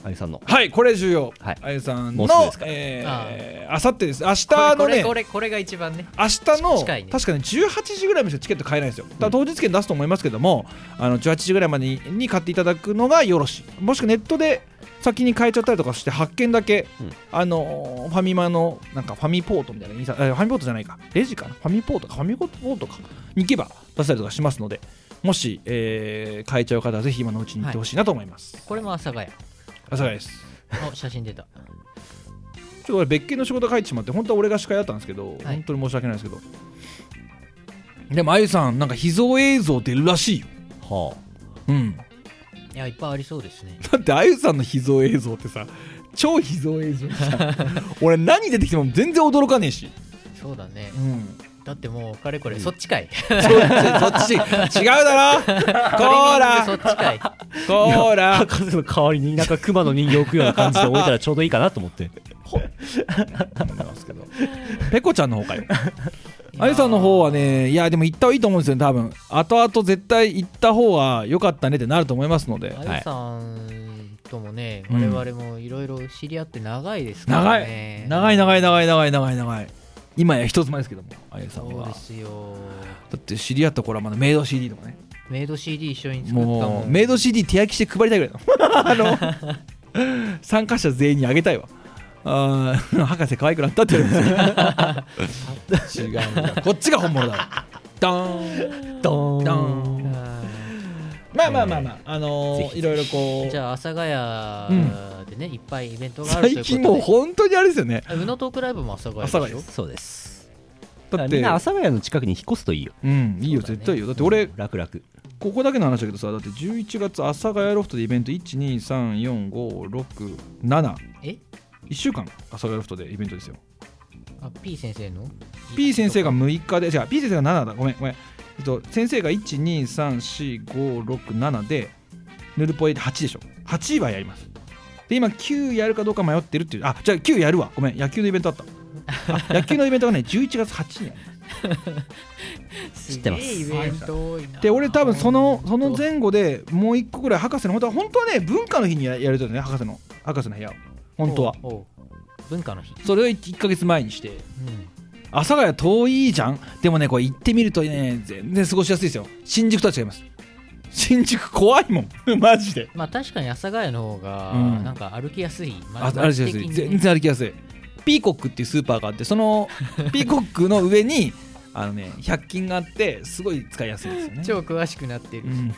C: あ
A: あゆさんの。
B: はいこれ重要。
A: はい。
B: あゆさんの
A: もうすぐですか
B: えーあさってです。明日
C: あこ
B: のね
C: れこれこれが一番ね。
B: 明日の、
C: 近いね。
B: 確かね18時ぐらいまでしかチケット買えないんですよ。だから当日券出すと思いますけども、あの18時ぐらいまでにに買っていただくのがよろしい。もしくはネットで先に買えちゃったりとかして発券だけ、
A: うん。
B: あのーファミマのなんかファミポートみたいなインスタえファミポートじゃないか。レジかな？ファミポートか。ファミポートか。に行けば出せたりとかしますのでもし、えー買えちゃう方はぜひ今のうちに行ってほしいなと思います、
C: これも阿佐ヶ谷
B: 阿佐ヶ谷です。
C: お写真出た。
B: ちょっと俺別件の仕事書いてしまって本当は俺が司会だったんですけど、本当に申し訳ないですけど。でもあゆさんなんか秘蔵映像出るらしいよ。
A: は
B: うん。
C: いやいっぱいありそうですね。
B: だってあゆさんの秘蔵映像ってさ超秘蔵映像じゃん。俺何出てきても全然驚かねえし、
C: そうだね。
B: うん、
C: だってもうかれこれそっちかい。
B: そっちそっち。違うだろ。こー
C: そっ
B: ら
C: ちかい。
B: こー
A: あ
B: ら
A: 博士の代わりになんか熊の人形を置くような感じで置いたらちょうどいいかなと思って。
B: 思いますけどペコちゃんの方かよあゆさんの方はねいやでも行った方がいいと思うんですよね多分。後々絶対行った方が良かったねってなると思いますので。
C: あゆさんともね、
B: うん。
C: 我々もいろいろ知り合って長いですから
B: 長い
C: ね。
B: 長い。長い長い長い長い長い今や一つ前ですけどもあゆさんは。
C: そうですよ。
B: だって知り合った頃はまだメイド CD とかね。
C: メイド CD 一緒に作ったもん。
B: もうメイド CD 手焼きして配りたいぐらいだあの参加者全員にあげたいわ。あー博士可愛くなったって言うんですよ違う。こっちが本物だ。わドーン。
A: ド
B: ドー
A: ーン
B: まあまあまあまああの
A: ぜひ
B: ーいろいろこう。
C: ーじゃあ阿佐ヶ谷でね、いっぱいイベントがあるということで。
B: 最近もう本当にあれですよね。
C: あ宇野トークライブも阿佐ヶ谷で
A: そうです。
B: だって
A: みんな阿佐ヶ谷の近くに引っ越すといいよ。
B: うんいいよ絶対いいよ。だって俺
A: 楽々。
B: ここだけの話だけどさだって11月阿佐ヶ谷ロフトでイベント1234567
C: え
B: ？1週間阿佐ヶ谷ロフトでイベントですよ。
C: あ P 先生の
B: ？P 先生が6日で違う P 先生が7だ。ごめんごめんえっと先生が1234567でヌルポエで8でしょ。8はやります。で今9やるかどうか迷ってるっていう。あじゃあ9やるわ。ごめん。野球のイベントあった。あ野球のイベントがね11月8日にある。
C: 知
A: ってます
B: で俺多分そのその前後でもう一個ぐらい博士の本当は本当はね文化の日にややるとね博士の博士の部屋を。本当は。
C: 文化の日。
B: それを 1, ヶ月前にして。
C: うん
B: 阿佐ヶ谷遠いじゃん。でもねこれ行ってみるとね全然過ごしやすいですよ。新宿とは違います。新宿怖いもん。マジで。
C: まあ確かに阿佐ヶ谷の方が
B: うん。
C: なんか歩きやすい、ま
B: あ歩きやすい。全然歩きやすい。ピーコックっていうスーパーがあってそのピーコックの上にあのね100均があってすごい使いやすいですよね。
C: 超詳しくなってる、
B: うん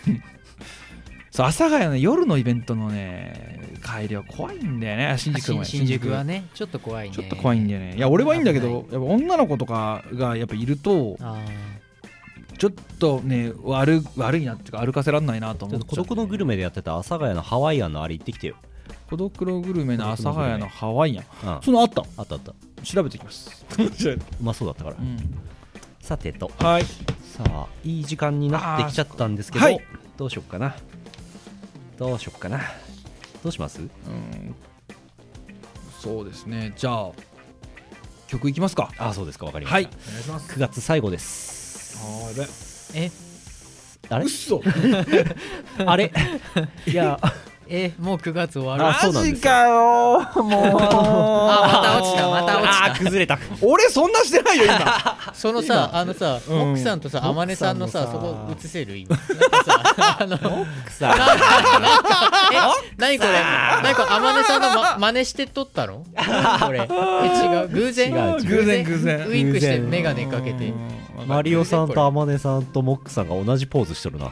B: そう阿佐ヶ谷の夜のイベントのね帰りは怖いんだよね。新宿
C: 新
B: も
C: 新宿はねちょっと怖いね。
B: ちょっと怖いんだよね。いや俺はいいんだけど
C: 危
B: やっぱ女の子とかがやっぱいると
C: あ
B: ちょっとね悪悪いなっていうか歩かせらんないなと思っちゃう。
A: 孤独のグルメでやってた阿佐ヶ谷のハワイアンのあれ行ってきてよ。
B: 孤独のグルメの阿佐ヶ谷のハワイアン
A: うん。あ
B: そのあった？
A: ったあった。
B: 調べてきます。
A: う まそうだったから。
B: うん。
A: さてと。
B: はい。
A: さあいい時間になってきちゃったんですけど、
B: はい。
A: どうしよっかなどうしよっかな。どうします？
B: うん。そうですね。じゃあ曲いきますか。
A: あそうですか。わかりました、
B: はい。お願いします
A: 9月最後です。
B: あれ
C: え？
A: あれ？
B: 嘘。
A: あれ？いや。
C: えもう9月終わる？
B: マジかよもう。
C: あまた落ちたまた落ちた。
A: 崩れた。
B: 俺そんなしてないよ今。
C: そのさあのさ、
B: うん。
C: モックさんとさ
A: モック
C: 天音さんのさそこ映せる？今さあの
A: さ
C: 何これ？何これ天音さんの、ま、真似して撮ったの何これ。え違う？偶然？
B: 偶然？偶然
C: ウインクして
A: 偶然。
C: 眼鏡かけて。
B: うん。
A: マリオさんと天音さんとモックさんが同じポーズしてるな。
B: う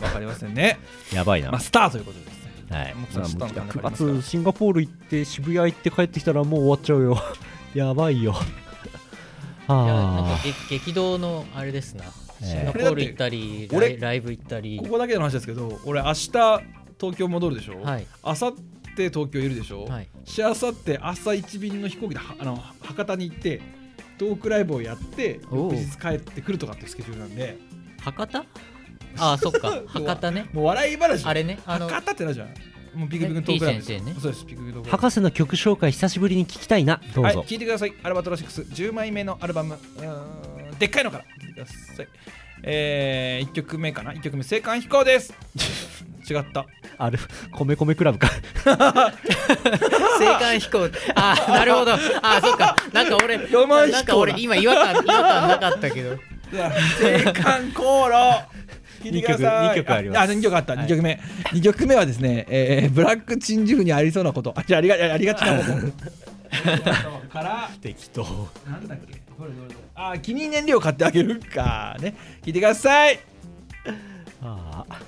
B: ん。わかりませんね。
A: やばいな、
B: まあスターということですね。
A: はい。
B: モックさん知ったのかな
A: 9月シンガポール行って渋谷行って帰ってきたらもう終わっちゃうよやばいよ
C: いやなん
A: は
C: か激激動のあれですな
A: ええ
C: シンガポール行ったりラ
B: 俺
C: イライブ行ったり。
B: ここだけの話ですけど俺明日東京戻るでしょ？
C: はい。
B: 明後日東京いるでしょ？
C: はい。
B: しあさって朝一便の飛行機ではあの博多に行ってトークライブをやって翌日帰ってくるとかっていうスケジュールなんで。
C: 博多？ああそっか。博多ね。
B: もう笑い話
C: あれねあの
B: 博多ってなるじゃん。もうピクピクのトークライブです
C: ね P 先生ね。
B: そうですピクピクのトークライブ
A: 博士の曲紹介久しぶりに聞きたいな。どう
B: はい
A: ぞ、
B: 聞いてください。アルバトロ6 10枚目のアルバム。でっかいのからださい。えー、1曲目かな？1曲目青函飛行です。違った。
A: ある米米クラブか。
C: 青函飛行。あーなるほど。あーそっか。なんか俺
B: ロマン飛行だ
C: なんか俺今違和感違和感なかったけど。
B: 青函航路。聞いてください。
A: 二曲二曲あります。
B: あ2曲あった、
A: はい。
B: 2曲目。2曲目はですね、えー、ブラックチンジフにありそうなこと。あじゃあありがありがちなこと。から。
A: 適当。
B: なんだっけ？どれどれどれああ、気に燃料買ってあげるか。ね。聞いてください。
A: ああ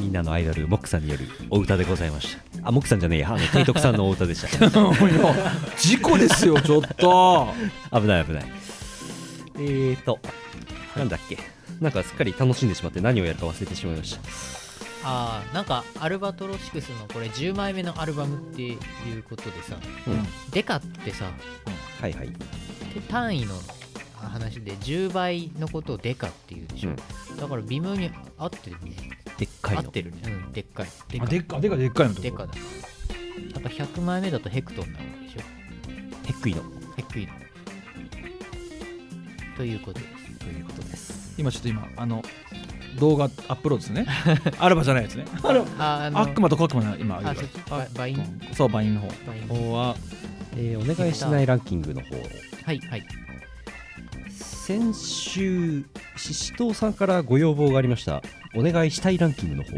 A: みんなのアイドルモックさんによるお歌でございました。あモックさんじゃねえや。あの 提督さんのお歌でした。
B: 事故ですよちょっと。
A: 危ない危ない。えーとなんだっけ？なんかすっかり楽しんでしまって何をやるか忘れてしまいました。
C: ああなんかアルバトロシクスのこれ10枚目のアルバムっていうことでさ、
A: うん。
C: デカってさ
A: はいはい。
C: で単位の話で10倍のことをデカっていうでしょ、
A: うん。
C: だから微妙に合ってるね
A: でっかいの。
C: 合ってるね。うん。でっかい。で
B: あでっかでっかでっかいのと？こ
C: デカだ。なんか100枚目だとヘクトンなわけでしょ？
A: ヘックイの
C: ヘクイのということです。
A: ということです。
B: 今ちょっと今あの動画アップロードですね。アルバじゃないやつね。あれ
C: ああの
B: 悪魔と悪魔の今
C: あそっち。ババイン。
B: うんそうバインの方。
C: バイン。
B: 方は
A: えーお願いしないランキングの方
C: はいはい。
A: 先週ししとうさんからご要望がありましたお願いしたいランキングの方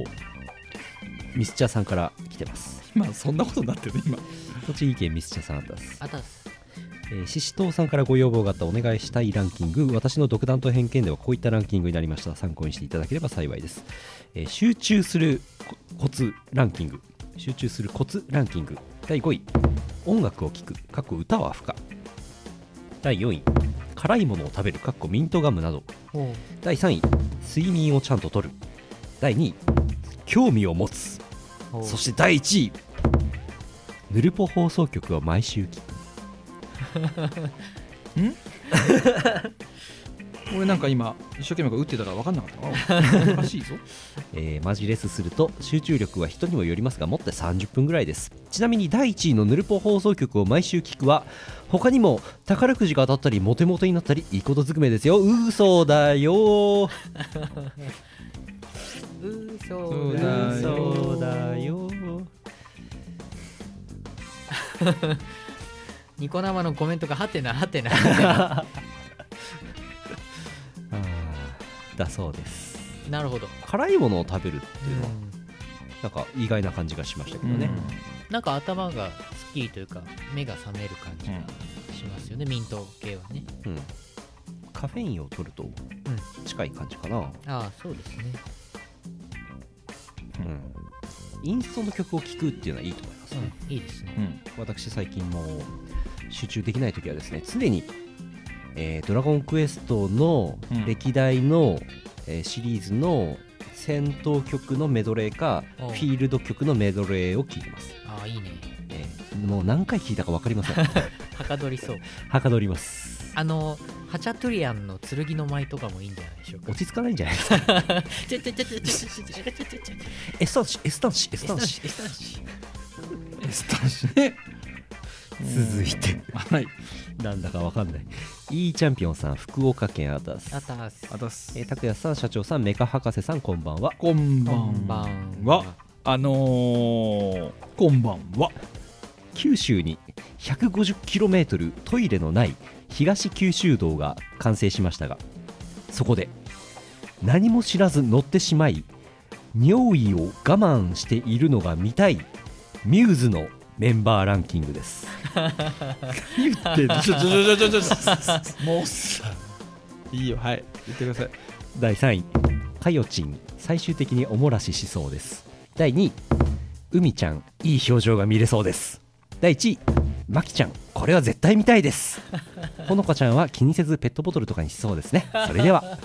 A: ミスチャーさんから来てます。
B: 今そんなことになってるね今。
A: 栃木県ミスチャーさんあったです。
C: あたす。
A: えー、ししとうさんからご要望があったお願いしたいランキング。私の独断と偏見ではこういったランキングになりました。参考にしていただければ幸いです、えー集中するココツランキング。集中するコツランキング。第5位。音楽を聴く。かっこ歌は不可。第4位辛いものを食べるかっこミントガムなど。第3位睡眠をちゃんととる。第2位興味を持つ。そして第1位ヌルポ放送局を毎週聞く。
B: 俺なんか今一生懸命打ってたら分かんなかったあおかしいぞ。
A: えーマジレスすると集中力は人にもよりますがもって30分ぐらいです。ちなみに第1位のヌルポ放送局を毎週聞くは他にも宝くじが当たったりモテモテになったりいいことずくめですよ。嘘だよ。
C: 嘘
B: だよ。
A: 嘘だよ。
C: ニコ生のコメントがはてなはてな。
A: だそうです。
C: なるほど、
A: 辛いものを食べるっていうのはなんか意外な感じがしましたけどね、
C: なんか頭がスッキリというか目が覚める感じがしますよね、ミント系はね。
A: うん。カフェインを取ると近い感じかな、
C: ああそうですね。
A: うん。インストの曲を聴くっていうのはいいと思いますね、
C: いいですね。
B: うん。
A: 私最近も集中できない時はですね常に、えードラゴンクエストの
B: うん。
A: 歴代の、えーシリーズの戦闘曲のメドレーかフィールド曲のメドレーを聴いてます。
C: ああいいね、
A: えー、もう何回聴いたか分かりません。
C: はかどりそう。
A: はかどります。
C: あのハチャトゥリアンの剣の舞とかもいいんじゃないでしょうか。
A: 落ち着かないんじゃないですか？エスタンシエスタンシエスタンシ
C: エスタンシ
B: エスタンシね
A: 続いて、
B: はい、
A: なんだかわかんないいいチャンピオンさん福岡県アタス。
C: あたす
B: あたす
A: えー拓也さん社長さんメカ博士さんこんばんは。
B: こんば
C: こん
B: ん
C: ば
B: は。
C: ん
B: あのー、こんばんは。
A: 九州に 150km トイレのない東九州道が完成しましたがそこで何も知らず乗ってしまい尿意を我慢しているのが見たいミューズのメンバーランキングです。
B: 言ってちょちょちょちょちょちょもうさいいよはい言ってください
A: 第3位かよちん最終的におもらししそうです第2位海ちゃんいい表情が見れそうです第1位まきちゃんこれは絶対見たいですほのかちゃんは気にせずペットボトルとかにしそうですねそれでは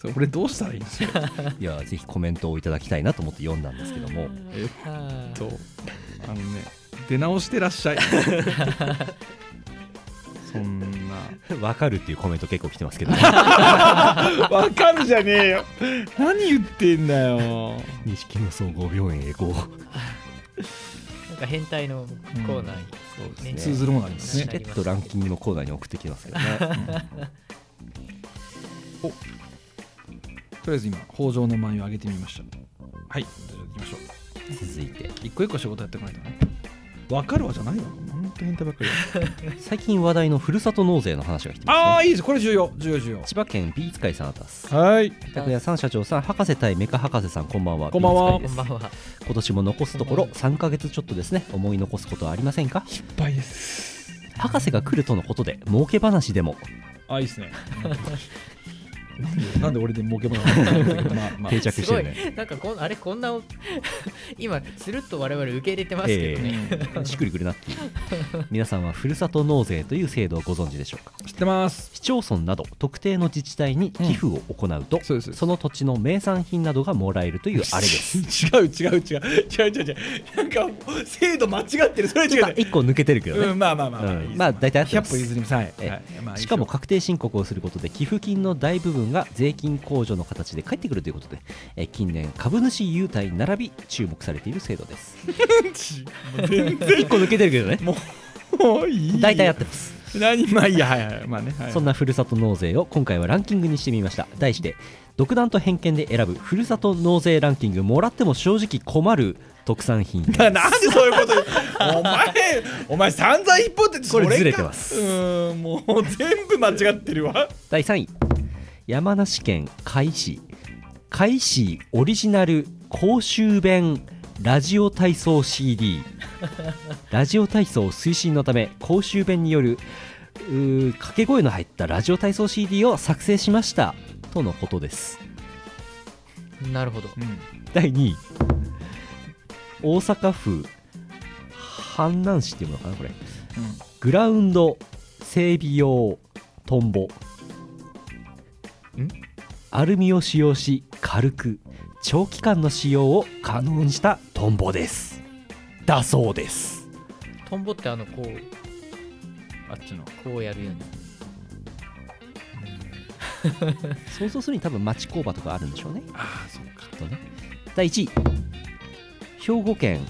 B: それどうしたらいいんですか？
A: いやぜひコメントをいただきたいなと思って読んだんですけども。
B: えっ
C: は
B: と？あのね出直してらっしゃい。そんな。
A: わかるっていうコメント結構来てますけどね。
B: わかるじゃねえよ。何言ってんだよ。
A: 錦の総合病院へ行こう。
C: なんか変態のコーナーに
B: そうです
C: ね。
B: 通ずるものありますね。
A: しれっとランキングのコーナーに送ってきてますけどね
B: とりあえず今北条の舞を上げてみました。はい。じゃあ行きましょう。
A: 続いて。
B: 一個一個仕事やってこないとね。わかるわじゃないわ本当変態ばっかり
A: 最近話題のふるさと納税の話が来てますね。
B: ああいいです。これ重要。重要重要。
A: 千葉県ビーツ会さんあたす。
B: はい。
A: 拓也さん社長さん博士対メカ博士さんこんばんは。
B: こんばんは。
A: 今年も残すところ3ヶ月ちょっとですね。思い残すことはありませんか？
B: いっぱいです。
A: 博士が来るとのことで儲け話でも。
B: あいいですね なんで俺で儲け話なんだけどまあまあ。
A: 定着し
C: すごい。
A: てるね
C: なんかこんあれこんな今スルッと我々受け入れてますけどね、
A: ええしっくりくるなっていう。皆さんはふるさと納税という制度をご存知でしょうか？
B: 知ってます。
A: 市町村など特定の自治体に寄付を行うと、
B: そうです。
A: その土地の名産品などがもらえるというあれです。
B: 違う違う違う。違う違う違う。なんか制度間違ってる。それ違う。違う
A: 1個抜けてるけどね、
B: うんまあまあまあまあ、
A: うん。まあ大体合ってま
B: 100
A: す。
B: 歩譲りますはい、
A: ええ。
B: はい。まあ
A: しかも確定申告をすることで寄付金の大部分が税金控除の形で返ってくるということで、えー近年株主優待並び注目されている制度です。
B: 全然
A: 1個抜けてるけどね。
B: もういい。
A: 大体合ってます。
B: 何まあいいや。はいはい。まあね、はい、
A: そんなふるさと納税を今回はランキングにしてみました。題して独断と偏見で選ぶふるさと納税ランキングもらっても正直困る特産品。
B: な なんでそういうことお前お前散々一方ってそか。
A: これずれてます。
B: うーんもう全部間違ってるわ。
A: 第3位山梨県甲斐市。甲斐市オリジナル公衆弁ラジオ体操 CD ラジオ体操推進のため公衆弁による掛け声の入ったラジオ体操 CD を作成しました。とのことです。
C: なるほど。
B: うん。
A: 第2位。大阪府阪南市っていうのかなこれ。グラウンド整備用トンボ。
C: ん
A: アルミを使用し軽く長期間の使用を可能にしたトンボです。だそうです。
C: トンボってあのこう
B: あっちの。
C: こうやるように。
A: 想像するに多分町工場とかあるんでしょうね。
B: ああそうか。
A: とね。第1位。兵庫県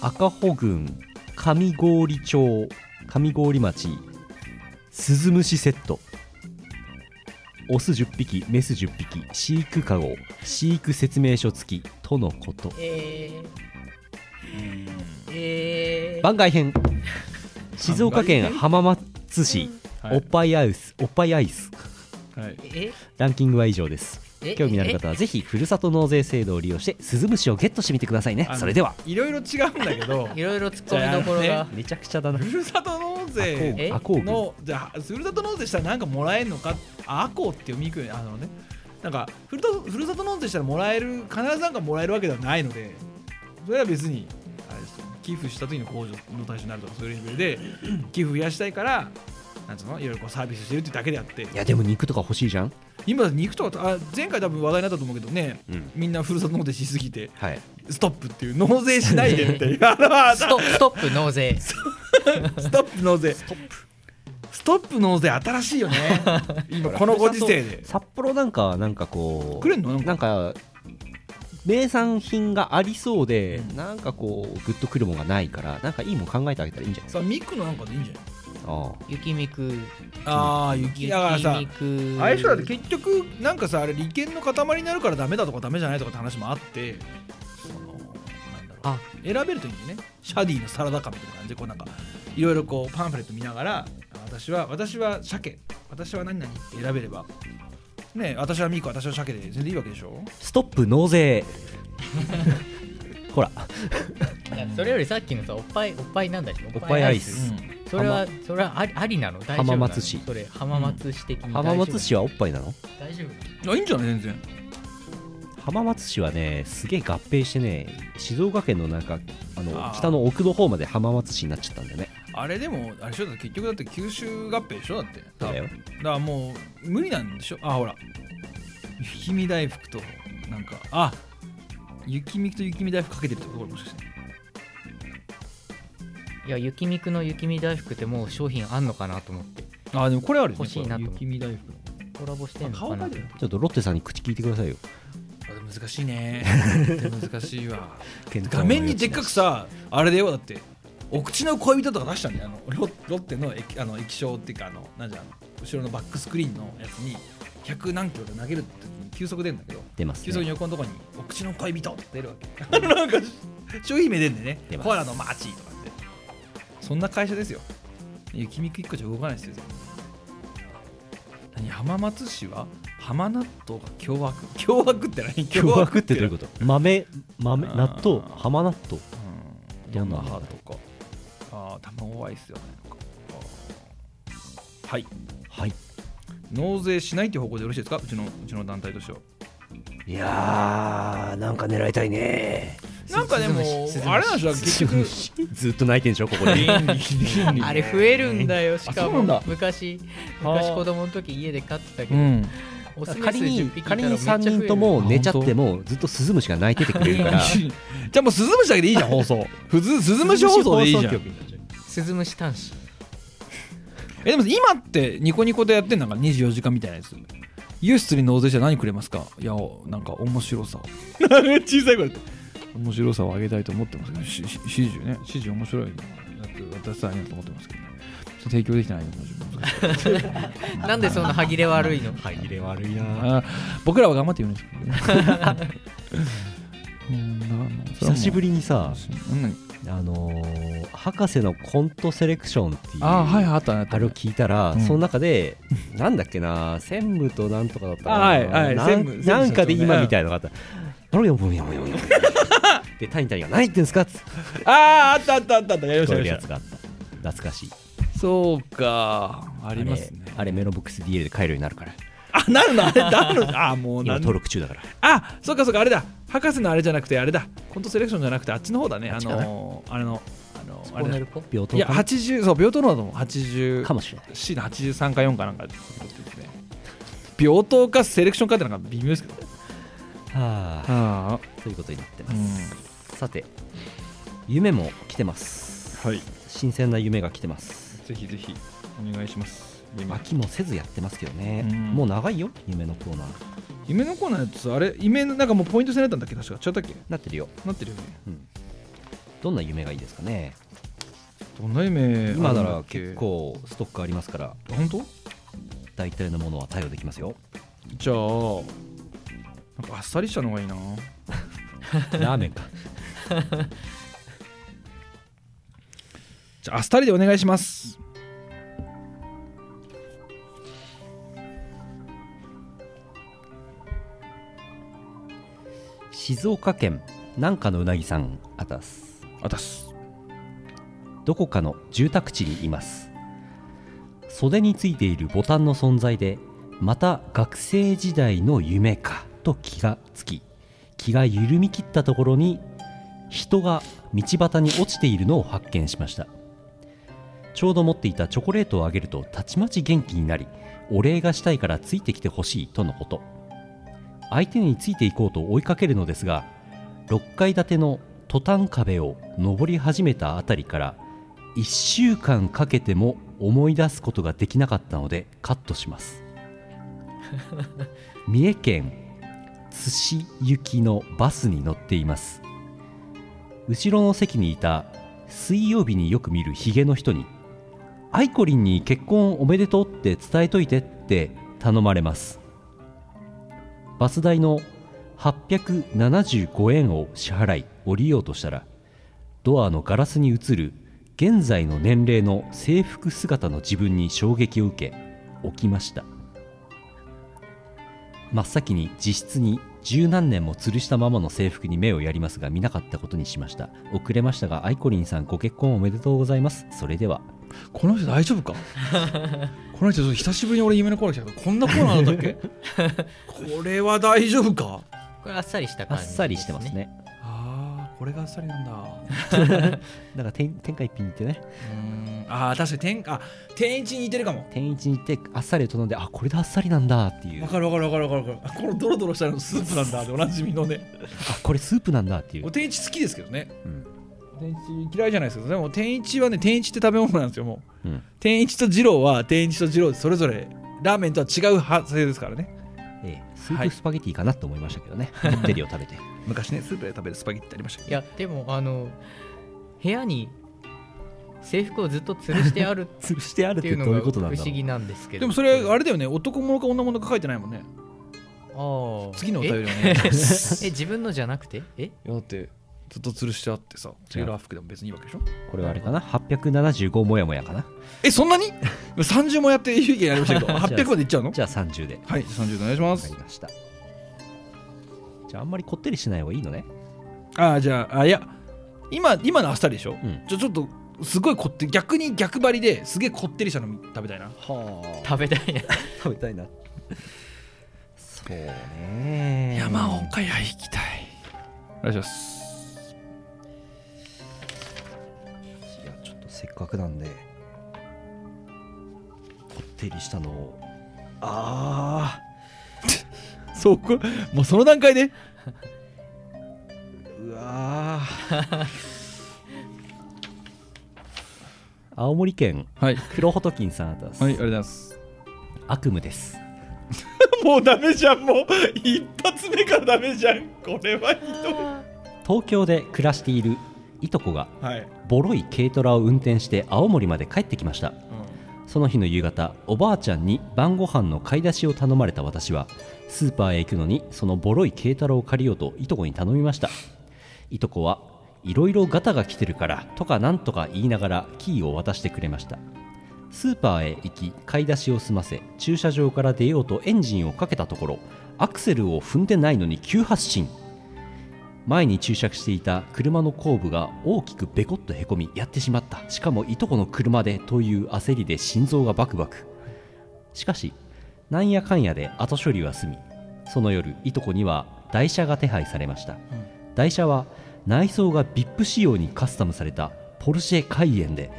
A: 赤穂郡上郡町上郡町スズムシセットオス10匹メス10匹飼育カゴ飼育説明書付きとのこと。
C: えー、えー、
A: 番外編。静岡県浜松市
B: はい。
A: おっぱいアイスおっぱいアイス。
B: はい。
C: え？
A: ランキングは以上です。
C: え
A: 興味のある方はぜひふるさと納税制度を利用してスズムシをゲットしてみてくださいね。それでは。い
B: ろいろ違うんだけど。
C: いろいろ突っ込みどころが、
A: めちゃくちゃだな。
B: ふるさと納税。のじゃあふるさと納税したらなんかもらえるのか？あアコーって読みにくいあのね。なんかふるとふるさと納税したらもらえる必ずなんかもらえるわけではないので。それは別にあれですよ寄付した時の控除の対象になるとかそういうレベルで 寄付増やしたいからなんつうの？いろいろこうサービスしてるってだけであって。
A: いやでも肉とか欲しいじゃん
B: 今肉とかあ前回多分話題になったと思うけどね、
A: うん。
B: みんなふるさと納税しすぎて。
A: はい。
B: ストップっていう納税しないでっていう。
C: スト ストップ納税。
B: ストップ納税。ストップストップ納税新しいよね。今このご時世で。
A: 札幌なんかはなんかこう
B: くれんの？なんか。
A: なんか名産品がありそうで、なんかこうグッとくるもんがないからなんかいいもん考えてあげたらいいんじゃない？
B: さあミクのなんかでいいんじゃない？
A: あ
C: 雪みく。
B: ああ雪だからさあれでしょだって結局なんかさあれ利権の塊になるからダメだとかダメじゃないとかって話もあってそのなんだろう
C: あ
B: 選べるといいんだよね。シャディのサラダ感みたいな感じでこうなんかいろいろこうパンフレット見ながらあ私は私は鮭。私は何々って選べれば。ね私はミク私は鮭で全然いいわけでしょ。
A: ストップ納税 ほら。
C: いやそれよりさっきのさおっぱいおっぱいなんだっけ？
A: おっぱいアイス。
C: それはそれはありありなの？大丈夫
A: 浜松市。
C: それ浜松市的に大丈夫
A: 浜松市はおっぱいなの？
C: 大丈夫？
B: あいいんじゃない？全然。
A: 浜松市はねすげえ合併してね静岡県のなんかあの北の奥の方まで浜松市になっちゃったんだよね。
B: あれでもあれでしょだって結局だって九州合併でしょだって
A: そうだよ
B: だからもう無理なんでしょあほら雪見大福となんかあ雪見と雪見大福かけてるってことこれもしかして。
C: いや雪みくの雪見大福ってもう商品あんのかなと思って。
B: あでもこれあるよね
C: 欲しいなと思って。
B: 雪見大福
C: コラボしてんのかな
A: ちょっとロッテさんに口聞いてくださいよ。
B: 難しいね。難しいわ。画面にでっかくさあれだよ。だってお口の恋人とか出したんだよ。あのロロッテの液あの液晶っていうかあのなんじゃあの後ろのバックスクリーンのやつに100何キロで投げる時に急速出るんだけど
A: 出ます
B: 急速に
A: ね
B: 横のところにお口の恋人って出るわけ。なんか商品名出んでね。コアラのマーチとかって。そんな会社ですよ。雪見く1個じゃ動かないですよ何浜松市は浜納豆が凶悪？凶悪って何？
A: 凶悪ってどういうこと？豆豆納豆？浜納豆？
B: うん、
A: どんな
B: ヤマハとか。ああ卵アイスではないのかはい。
A: はい
B: 納税しないっていう方向でよろしいですか？うちのうちの団体としては。い
A: やーなんか狙いたいね。
B: なんかでもあれなんでしょ結局
A: ずっと泣いてんでしょここで
C: あれ増えるんだよ。しかも昔昔子供の時家で飼ってたけど、
B: うん。
A: 仮に
C: 10匹いたら
A: 仮に
C: めっちゃ増える。
A: 3人とも寝ちゃってもずっとスズムシが泣いててくれるから。
B: じゃあもうスズムシだけでいいじゃん放送。ふずスズムシ放送でいいじゃん。
C: スズムシ端子
B: えでも今ってニコニコでやってんなんか24時間みたいなやつ。ユースに納税して何くれますか？いやなんか面白さ。小さい声で。面白さを上げたいと思ってますけど指示ね。指示面白い。やつ渡したいなと思ってますけどね。提供できてないのも
C: なんでそんな歯切れ悪いの？
A: 歯切れ悪いな。
B: あ僕らは頑張って言うんですけどね。
A: 久しぶりにさ
B: うん
A: あのー博士のコントセレクションっていう
B: あはいあったねあ
A: れを聞いたら、
B: うん。
A: その中でなんだっけな専務となんとかだったかな。
B: はいはい
A: なんなんかで今みたいなのがあった。あれよもうやもうやもで谷谷が何言ってんすか？っつって
B: あーあったあったあったあった。やりましたや
A: つがあった。懐かしい。
B: たそうか。ありますね。
A: あれあれメロボックス DL で帰るようになるから
B: あなるの？あれなるの？あもう
A: 今
B: なん
A: 登録中だから。
B: あそうかそうかあれだ。博士のあれじゃなくてあれだ。コントセレクションじゃなくてあっちの方だね。あのーあれのあのあれだ。
C: コーネルポ？
A: 病棟
B: いや
A: かな
B: ？80そう病棟のだと思う。80
A: かもしれない。
B: C の83か4かなんか病棟かセレクションかってなんか微妙ですけど
A: はあ。
B: あ
A: ということになって
B: う
A: ます、
B: ん。
A: さて夢も来てます。
B: はい。
A: 新鮮な夢が来てます。
B: ぜひぜひお願いします。夢
A: 飽きもせずやってますけどね、
B: うん。
A: もう長いよ夢のコーナー。
B: 夢のコーナーのやつあれ？夢のなんかもうポイント制になった？んだっけ確か。違ったっけ？
A: なってるよ。
B: なってるよね。
A: どんな夢がいいですかね？
B: どんな夢？
A: 今なら結構ストックありますから。
B: 本当？
A: 大体のものは対応できますよ。
B: じゃあなんかあっさりしたのがいいな。
A: ラーメンか。
B: じゃああっさりでお願いします
A: 静岡県南下のうなぎさんあたす。
B: あたす。
A: どこかの住宅地にいます。袖についているボタンの存在でまた学生時代の夢かと気がつき気が緩み切ったところに人が道端に落ちているのを発見しました。ちょうど持っていたチョコレートをあげるとたちまち元気になりお礼がしたいからついてきてほしいとのこと相手についていこうと追いかけるのですが6階建てのトタン壁を登り始めたあたりから1週間かけても思い出すことができなかったのでカットします。三重県津市行きのバスに乗っています。後ろの席にいた水曜日によく見るヒゲの人に「アイコリンに結婚おめでとうって伝えといて」って頼まれますバス代の875円を支払い降りようとしたらドアのガラスに映る現在の年齢の制服姿の自分に衝撃を受け起きました。真っ先に自室に十何年も吊るしたままの制服に目をやりますが見なかったことにしました。遅れましたがアイコリンさんご結婚おめでとうございます。それでは。
B: この人大丈夫か？この人久しぶりに俺夢のコーナー来たけどこんなコーナーだったっけ？これは大丈夫か？
C: これあっさりした
A: あ
C: 感じ
A: っさりしてますね。
B: ああこれがあっさりなんだ。
A: だから天天下一品に行ってね
B: うん。ああ確かに天あ天一に似てるかも。
A: 天一に行ってあっさりを頼んであこれであっさりなんだっていう。
B: わかるわかるわかるわかる。わかるこのドロドロしたのスープなんだでおなじみのね。
A: あこれスープなんだっていう。
B: お天一好きですけどね。
A: うん
B: 天一嫌いじゃないですけどでも天一はね天一って食べ物なんですよもう。
A: うん。
B: 天一と二郎は天一と二郎それぞれラーメンとは違う派生ですからね。
A: ええスープスパゲティかなと思いましたけどね、こってりを食べて。
B: 昔ねスープで食べるスパゲッティありましたけど。
C: いやでもあの部屋に制服をずっと吊るしてある
A: 吊るしてある
C: っ
A: っててどういうことなんだろう。
C: 思議なんですけど。
B: でもそれあれだよね男物か女物か書いてないもんね。
C: ああ
B: 次のお便り
C: え
B: お願いします
C: え自分のじゃなくて？え？
B: だってずっと吊るしてあってさセーラー服でも別にいいわけでしょ？
A: これはあれかな？875もやもやかな？
B: えそんなに？30もやって有意見やりましたけど 800までいっちゃうの？
A: じゃあ30で。
B: はい30でお願いしま
A: わか
B: す
A: りました。じゃああんまりこってりしない方がいいのね。
B: ああじゃああいや今今のあっさりでしょ、
A: ん。
B: じゃあちょっとすごいこって逆に逆張りですげえこってりしたの食べたいな。
A: は
C: 食べたいな。
A: 食べたいな。そうね
B: 山岡屋行きたい。お願いします
A: せっかくなんでこってりしたのを。あ
B: そうこもうその段階で？
A: ー うわー。青森県
B: はい。
A: 黒ホトキンさんありがとうござ
B: はいありがとうございます。
A: 悪夢です。
B: もうダメじゃんもう。一発目からダメじゃん。これはひどい。
A: 東京で暮らしているいとこが
B: はい、
A: ボロい軽トラを運転して青森まで帰ってきました。その日の夕方おばあちゃんに晩ご飯の買い出しを頼まれた私はスーパーへ行くのにそのボロい軽トラを借りようといとこに頼みました。いとこはいろいろガタが来てるからとかなんとか言いながらキーを渡してくれました。スーパーへ行き買い出しを済ませ駐車場から出ようとエンジンをかけたところアクセルを踏んでないのに急発進前に駐車していた車の後部が大きくベコッとへこみやってしまった。しかもいとこの車でという焦りで心臓がバクバク。しかしなんやかんやで後処理は済みその夜いとこには台車が手配されました、台車は内装が VIP 仕様にカスタムされたポルシェカイエンで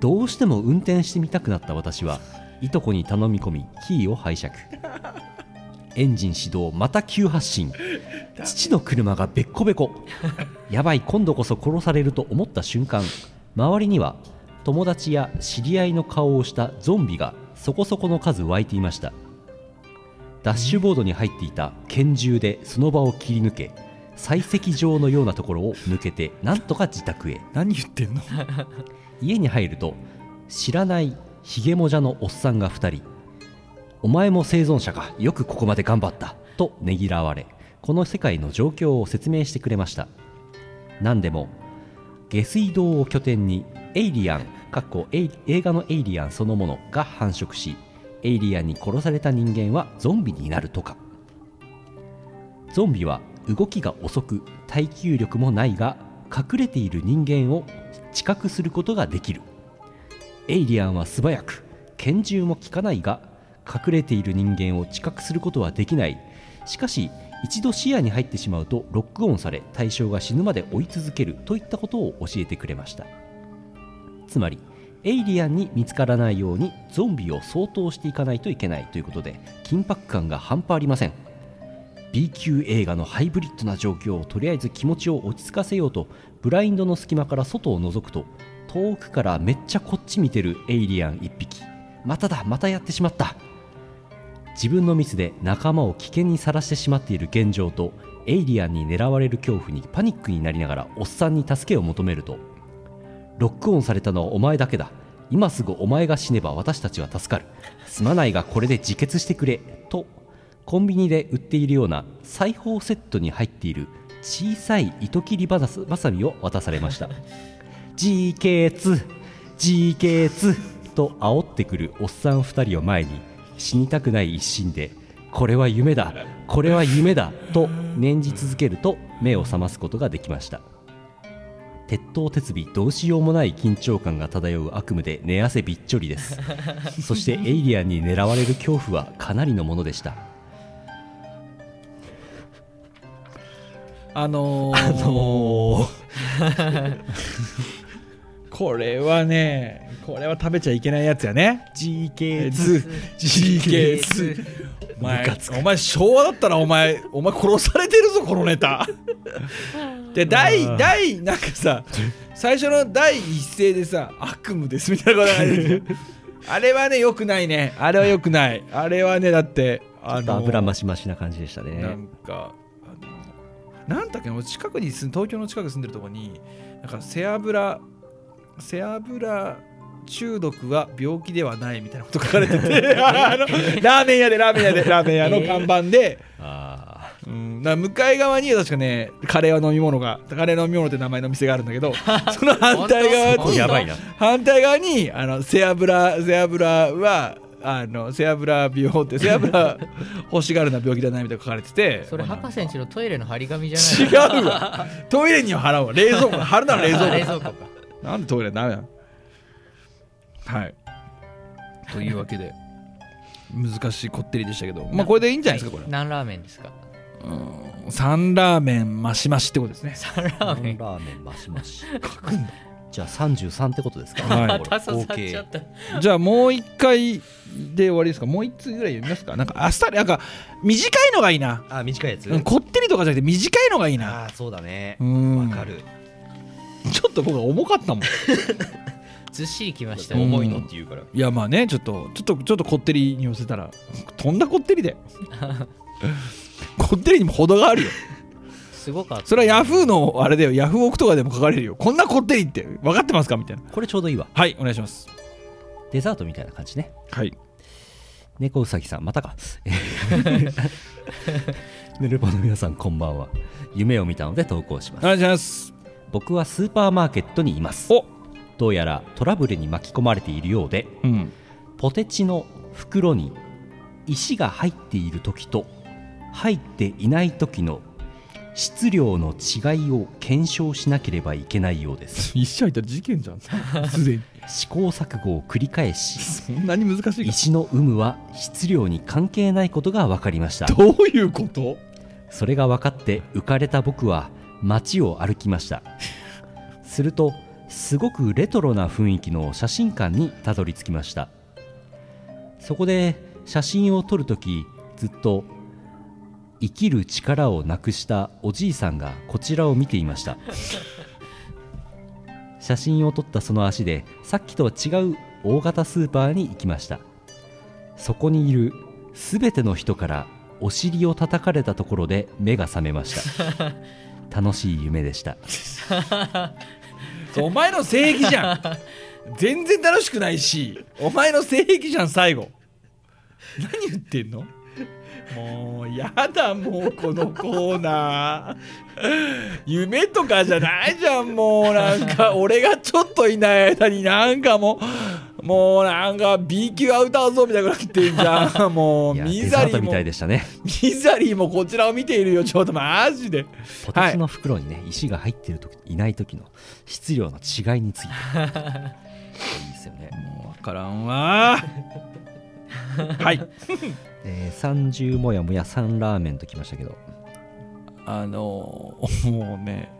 A: どうしても運転してみたくなった私はいとこに頼み込みキーを拝借。エンジン始動また急発進。父の車がべっこべこやばい今度こそ殺されると思った瞬間周りには友達や知り合いの顔をしたゾンビがそこそこの数湧いていました。ダッシュボードに入っていた拳銃でその場を切り抜け採石場のようなところを抜けてなんとか自宅へ。
B: 何言ってんの？
A: 家に入ると知らないひげもじゃのおっさんが2人お前も生存者かよくここまで頑張ったとねぎらわれこの世界の状況を説明してくれました。何でも下水道を拠点にエイリアンかっこ映画のエイリアンそのものが繁殖しエイリアンに殺された人間はゾンビになるとか。ゾンビは動きが遅く耐久力もないが隠れている人間を知覚することができる。エイリアンは素早く拳銃も効かないが隠れている人間を知覚することはできない。しかし一度視野に入ってしまうとロックオンされ対象が死ぬまで追い続けるといったことを教えてくれました。つまりエイリアンに見つからないようにゾンビを相当していかないといけないということで緊迫感が半端ありません。B 級映画のハイブリッドな状況をとりあえず気持ちを落ち着かせようとブラインドの隙間から外を覗くと遠くからめっちゃこっち見てるエイリアン1匹。まただまたやってしまった。自分のミスで仲間を危険にさらしてしまっている現状とエイリアンに狙われる恐怖にパニックになりながらおっさんに助けを求めると。ロックオンされたのはお前だけだ。今すぐお前が死ねば私たちは助かる。すまないがこれで自決してくれ。とコンビニで売っているような裁縫セットに入っている小さい糸切りバサバサミを渡されました。自決!自決!と煽ってくるおっさん2人を前に死にたくない一心でこれは夢だこれは夢だと念じ続けると目を覚ますことができました。鉄頭鉄尾どうしようもない緊張感が漂う悪夢で寝汗びっちょりです。そしてエイリアンに狙われる恐怖はかなりのものでした。
B: あのー、これはねこれは食べちゃいけないやつやね。
A: 自
B: ズ GK お前お前昭和だったらお前お前殺されてるぞこのネタ。で第第なんかさ最初の第一声でさ悪夢ですみたいなことが出てる。あれはねよくないね。あれはよくない。あれはねだってあの
A: 油増し増しな感じでした
B: な
A: ね
B: んかあのなんだっけ近くに住ん東京の近くに住んでるとこになんか背脂背脂中毒は病気ではないみたいなこと書かれてて。あのラーメン屋でラーメン屋でラーメン屋の看板で、
A: あ
B: うん、だ向かい側には確かねカレーは飲み物がカレー飲み物って名前の店があるんだけど その反対側に
A: やばいな。
B: 反対側にあの背脂背脂はあの背脂病って背脂欲しがるな病気じゃないみたいな書かれてて。
C: それ博士んちのトイレの張り紙じゃない
B: 違うわ。トイレには払うわ。冷蔵庫貼るなら冷蔵庫。
C: 冷蔵庫か
B: なんでトイレダメなの？はい。というわけで難しいこってりでしたけどまあこれでいいんじゃないですかこれ。
C: 何ラーメンですか？
B: うん。サンラーメンマシマシってことですね。
C: サンラ
A: あ
C: ーメン。
A: ラーメンマシマシ。じゃあ33ってことですか？
B: はい。じゃあもう一回で終わりですか？もう一通ぐらい読みますか？なんかあっさりなんか短いのがいいな、
A: あ短いやつ？
B: うんこってりとかじゃなくて短いのがいいな。
A: ああそうだね。
B: うん。
A: わかる
B: ちょっと僕は重かったもん。
C: ずっしりきましたね
B: うん
A: 重いのって言うから。
B: いやまあねちょっとちょっとちょっとこってりに寄せたらとんだこってりだよ。こってりにも程があるよ。
C: すごかった。
B: それはヤフーのあれだよ。ヤフオクとかでも書かれるよ。こんなこってりって分かってますか？みたいな。
A: これちょうどいいわ。
B: はいお願いします。
A: デザートみたいな感じね。
B: はい。
A: 猫うさぎさんまたか。ヌルポの皆さんこんばんは。夢を見たので投稿します。
B: お願いします
A: 僕はスーパーマーケットにいます。
B: お。
A: どうやらトラブルに巻き込まれているようで
B: うん。
A: ポテチの袋に石が入っている時と入っていない時の質量の違いを検証しなければいけないようです。
B: 一社いたら事件じゃん。すでに。
A: 試行錯誤を繰り返し
B: そんなに難しいか。
A: 石の有無は質量に関係ないことが分かりました。
B: どういうこと？
A: それが分かって浮かれた僕は街を歩きました。するとすごくレトロな雰囲気の写真館にたどり着きました。そこで写真を撮るときずっと生きる力をなくしたおじいさんがこちらを見ていました。写真を撮ったその足でさっきとは違う大型スーパーに行きました。そこにいるすべての人からお尻を叩かれたところで目が覚めました。楽しい夢でした。
B: お前の正義じゃん。全然楽しくないしお前の正義じゃん最後。何言ってんの？もうやだもうこのコーナー。夢とかじゃないじゃんもう。なんか俺がちょっといない間になんかもうもうなんか B 級アウターゾーンみたいになってんじゃん。もうミ
A: デザ
B: リーも
A: たいでしたね
B: ミザリーもこちらを見ているよ。ちょっとマジで。
A: ポテチの袋にね、石が入ってるときいない時の質量の違いについて。いいですよね、
B: もう分からんわ。はい。
A: えー、30もやもや3ラーメンときましたけど。
B: あのーもうね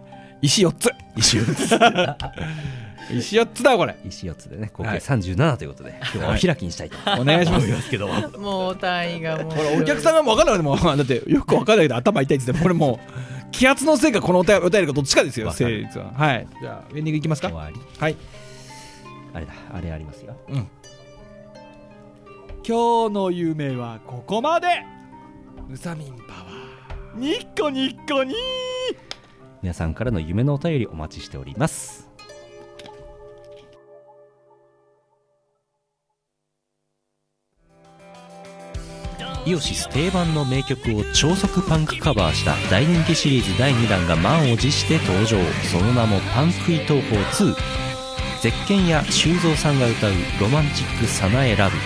B: 石4つ。
A: 石4つ
B: 石4つだこれ。
A: 石4つでね合計
B: はい。
A: 37ということで、今日はお開きにしたいと
B: お願いします。
A: けど
C: もう単位がもう
B: お客さんがもう分かんないでもだってよく分かんないけど頭痛いっつってこれもう気圧のせいかこのお便りお便りかどっちかですよ成立は。はい。じゃあエンディングいきますか？
A: 終わり。
B: はい。
A: あれだあれありますよ。
B: 今日の夢はここまで。ウサミンパワー。ニッコニッコニー。
A: 皆さんからの夢のお便りお待ちしておりますイオシス定番の名曲を超速パンクカバーした大人気シリーズ第2弾が満を持して登場。その名も「パンクイ東方2」ゼッケンや修造さんが歌う「ロマンチックさなえラブ」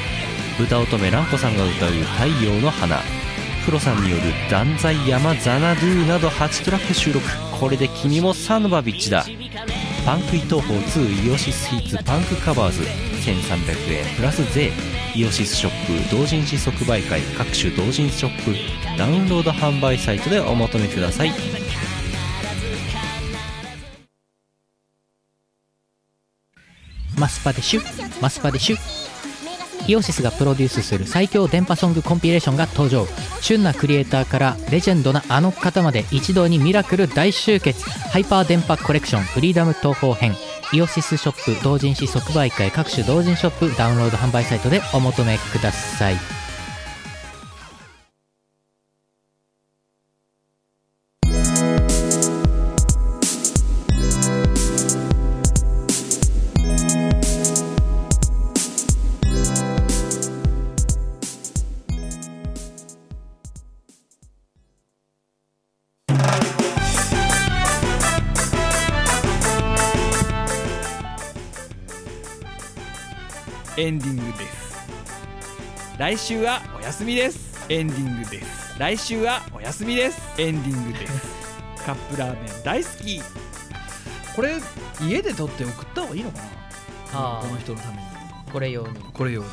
A: 歌乙女蘭子さんが歌う「太陽の花」プロさんによる「断罪ヤマザナドゥ」など8トラック収録。これで君もサノバビッチだ。パンクイ東方2イオシスヒッツパンクカバーズ。1300円プラス税。イオシスショップ同人誌即売会各種同人ショップダウンロード販売サイトでお求めください。
C: マスパでシュマスパでシュ。イオシスがプロデュースする最強電波ソングコンピレーションが登場。旬なクリエイターからレジェンドなあの方まで一堂にミラクル大集結。ハイパー電波コレクションフリーダム東宝編。イオシスショップ同人誌即売会各種同人ショップダウンロード販売サイトでお求めください。
B: 来週はお休みです。エンディングです。来週はお休みです。エンディングです。カップラーメン大好き。これ家で撮って送った方がいいのかな？
C: あー
B: この人のために。
C: これ用に。
B: これ用に。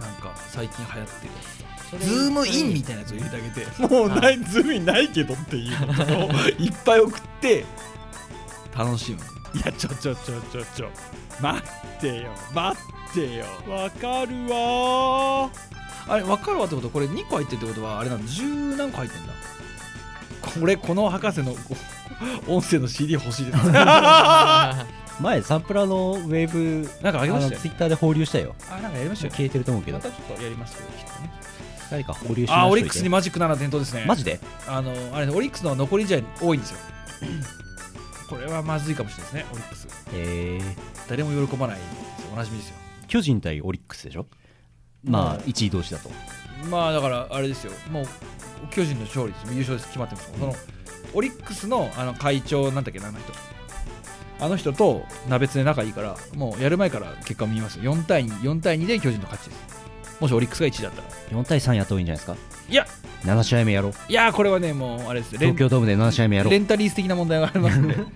B: なんか最近流行ってる。ズームインみたいなやつを入れてあげて。もうないズームインないけどっていうのをいっぱい送って。楽しむ。いやちょちょちょちょちょ待ってよ待ってよわかるわあれわかるわってこと？これ2個入ってるってことはあれなの？10何個入ってんだ？これこの博士の音声の CD 欲しいですあ
A: 前サンプラーのウェーブ
B: なんかあげましたよ
A: ツイッターで放流したよ。
B: なんかやりましたよ
A: 消えてると思うけど。
B: またちょっとやりますけどきっとね。
A: 誰か放流しま
B: あ
A: し
B: オリックスにマジック7点灯ですね。
A: マジで？
B: あのあれねオリックスの残り試合多いんですよこれはまずいかもしれないですねオリックス。
A: えー、
B: 誰も喜ばないですよ。おなじみですよ。
A: 巨人対オリックスでしょ？まあ1位同士だと。
B: まあだからあれですよ。もう巨人の勝利です優勝です。決まってます、そのオリックスのあの会長なんだっけなあの人。あの人と鍋つで仲いいからもうやる前から結果を見ますよ。4対24対2で巨人の勝ちですもしオリックスが1位だったら。
A: 4対3やった方がいいんじゃないですか？
B: いや。
A: 7試合目やろう。
B: いやーこれはねもうあれです。
A: 東京ドームで7試合目やろう。
B: レンタリース的な問題がありますので。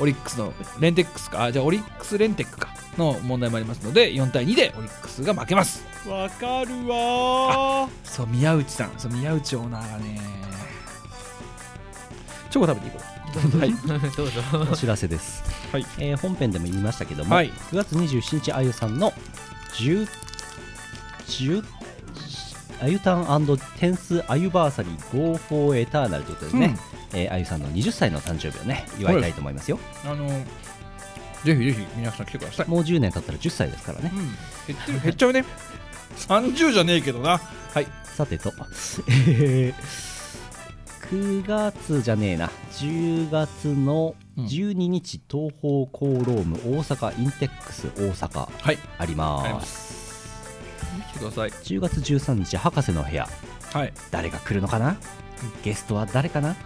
B: オリックスのレンテックスか。あじゃあオリックスレンテックかの問題もありますので4対2でオリックスが負けます。わかるわ。そう宮内さん。そう宮内オーナーがね。チョコ食べていいこれはい。
C: どうぞ。
A: お知らせです、
B: はい。
A: えー本編でも言いましたけども、
B: はい。
A: 9月27日あゆさんの10 10あゆたんテンスアユバーサリー Go for Eternal ということでね、えーあゆさんの20歳の誕生日をね祝いたいと思いますよ。
B: あのぜひぜひ皆さん来てください、
A: もう10年経ったら10歳ですからね。
B: うん、減ってる減っちゃうね。30じゃねえけどな。はい。
A: さてと、えー9月じゃねえな。10月の12日、東方コーローム大阪インテックス大阪
B: はい。
A: ありま
B: すください。
A: 10月13日博士の部屋。
B: はい、
A: 誰が来るのかな？ゲストは誰かな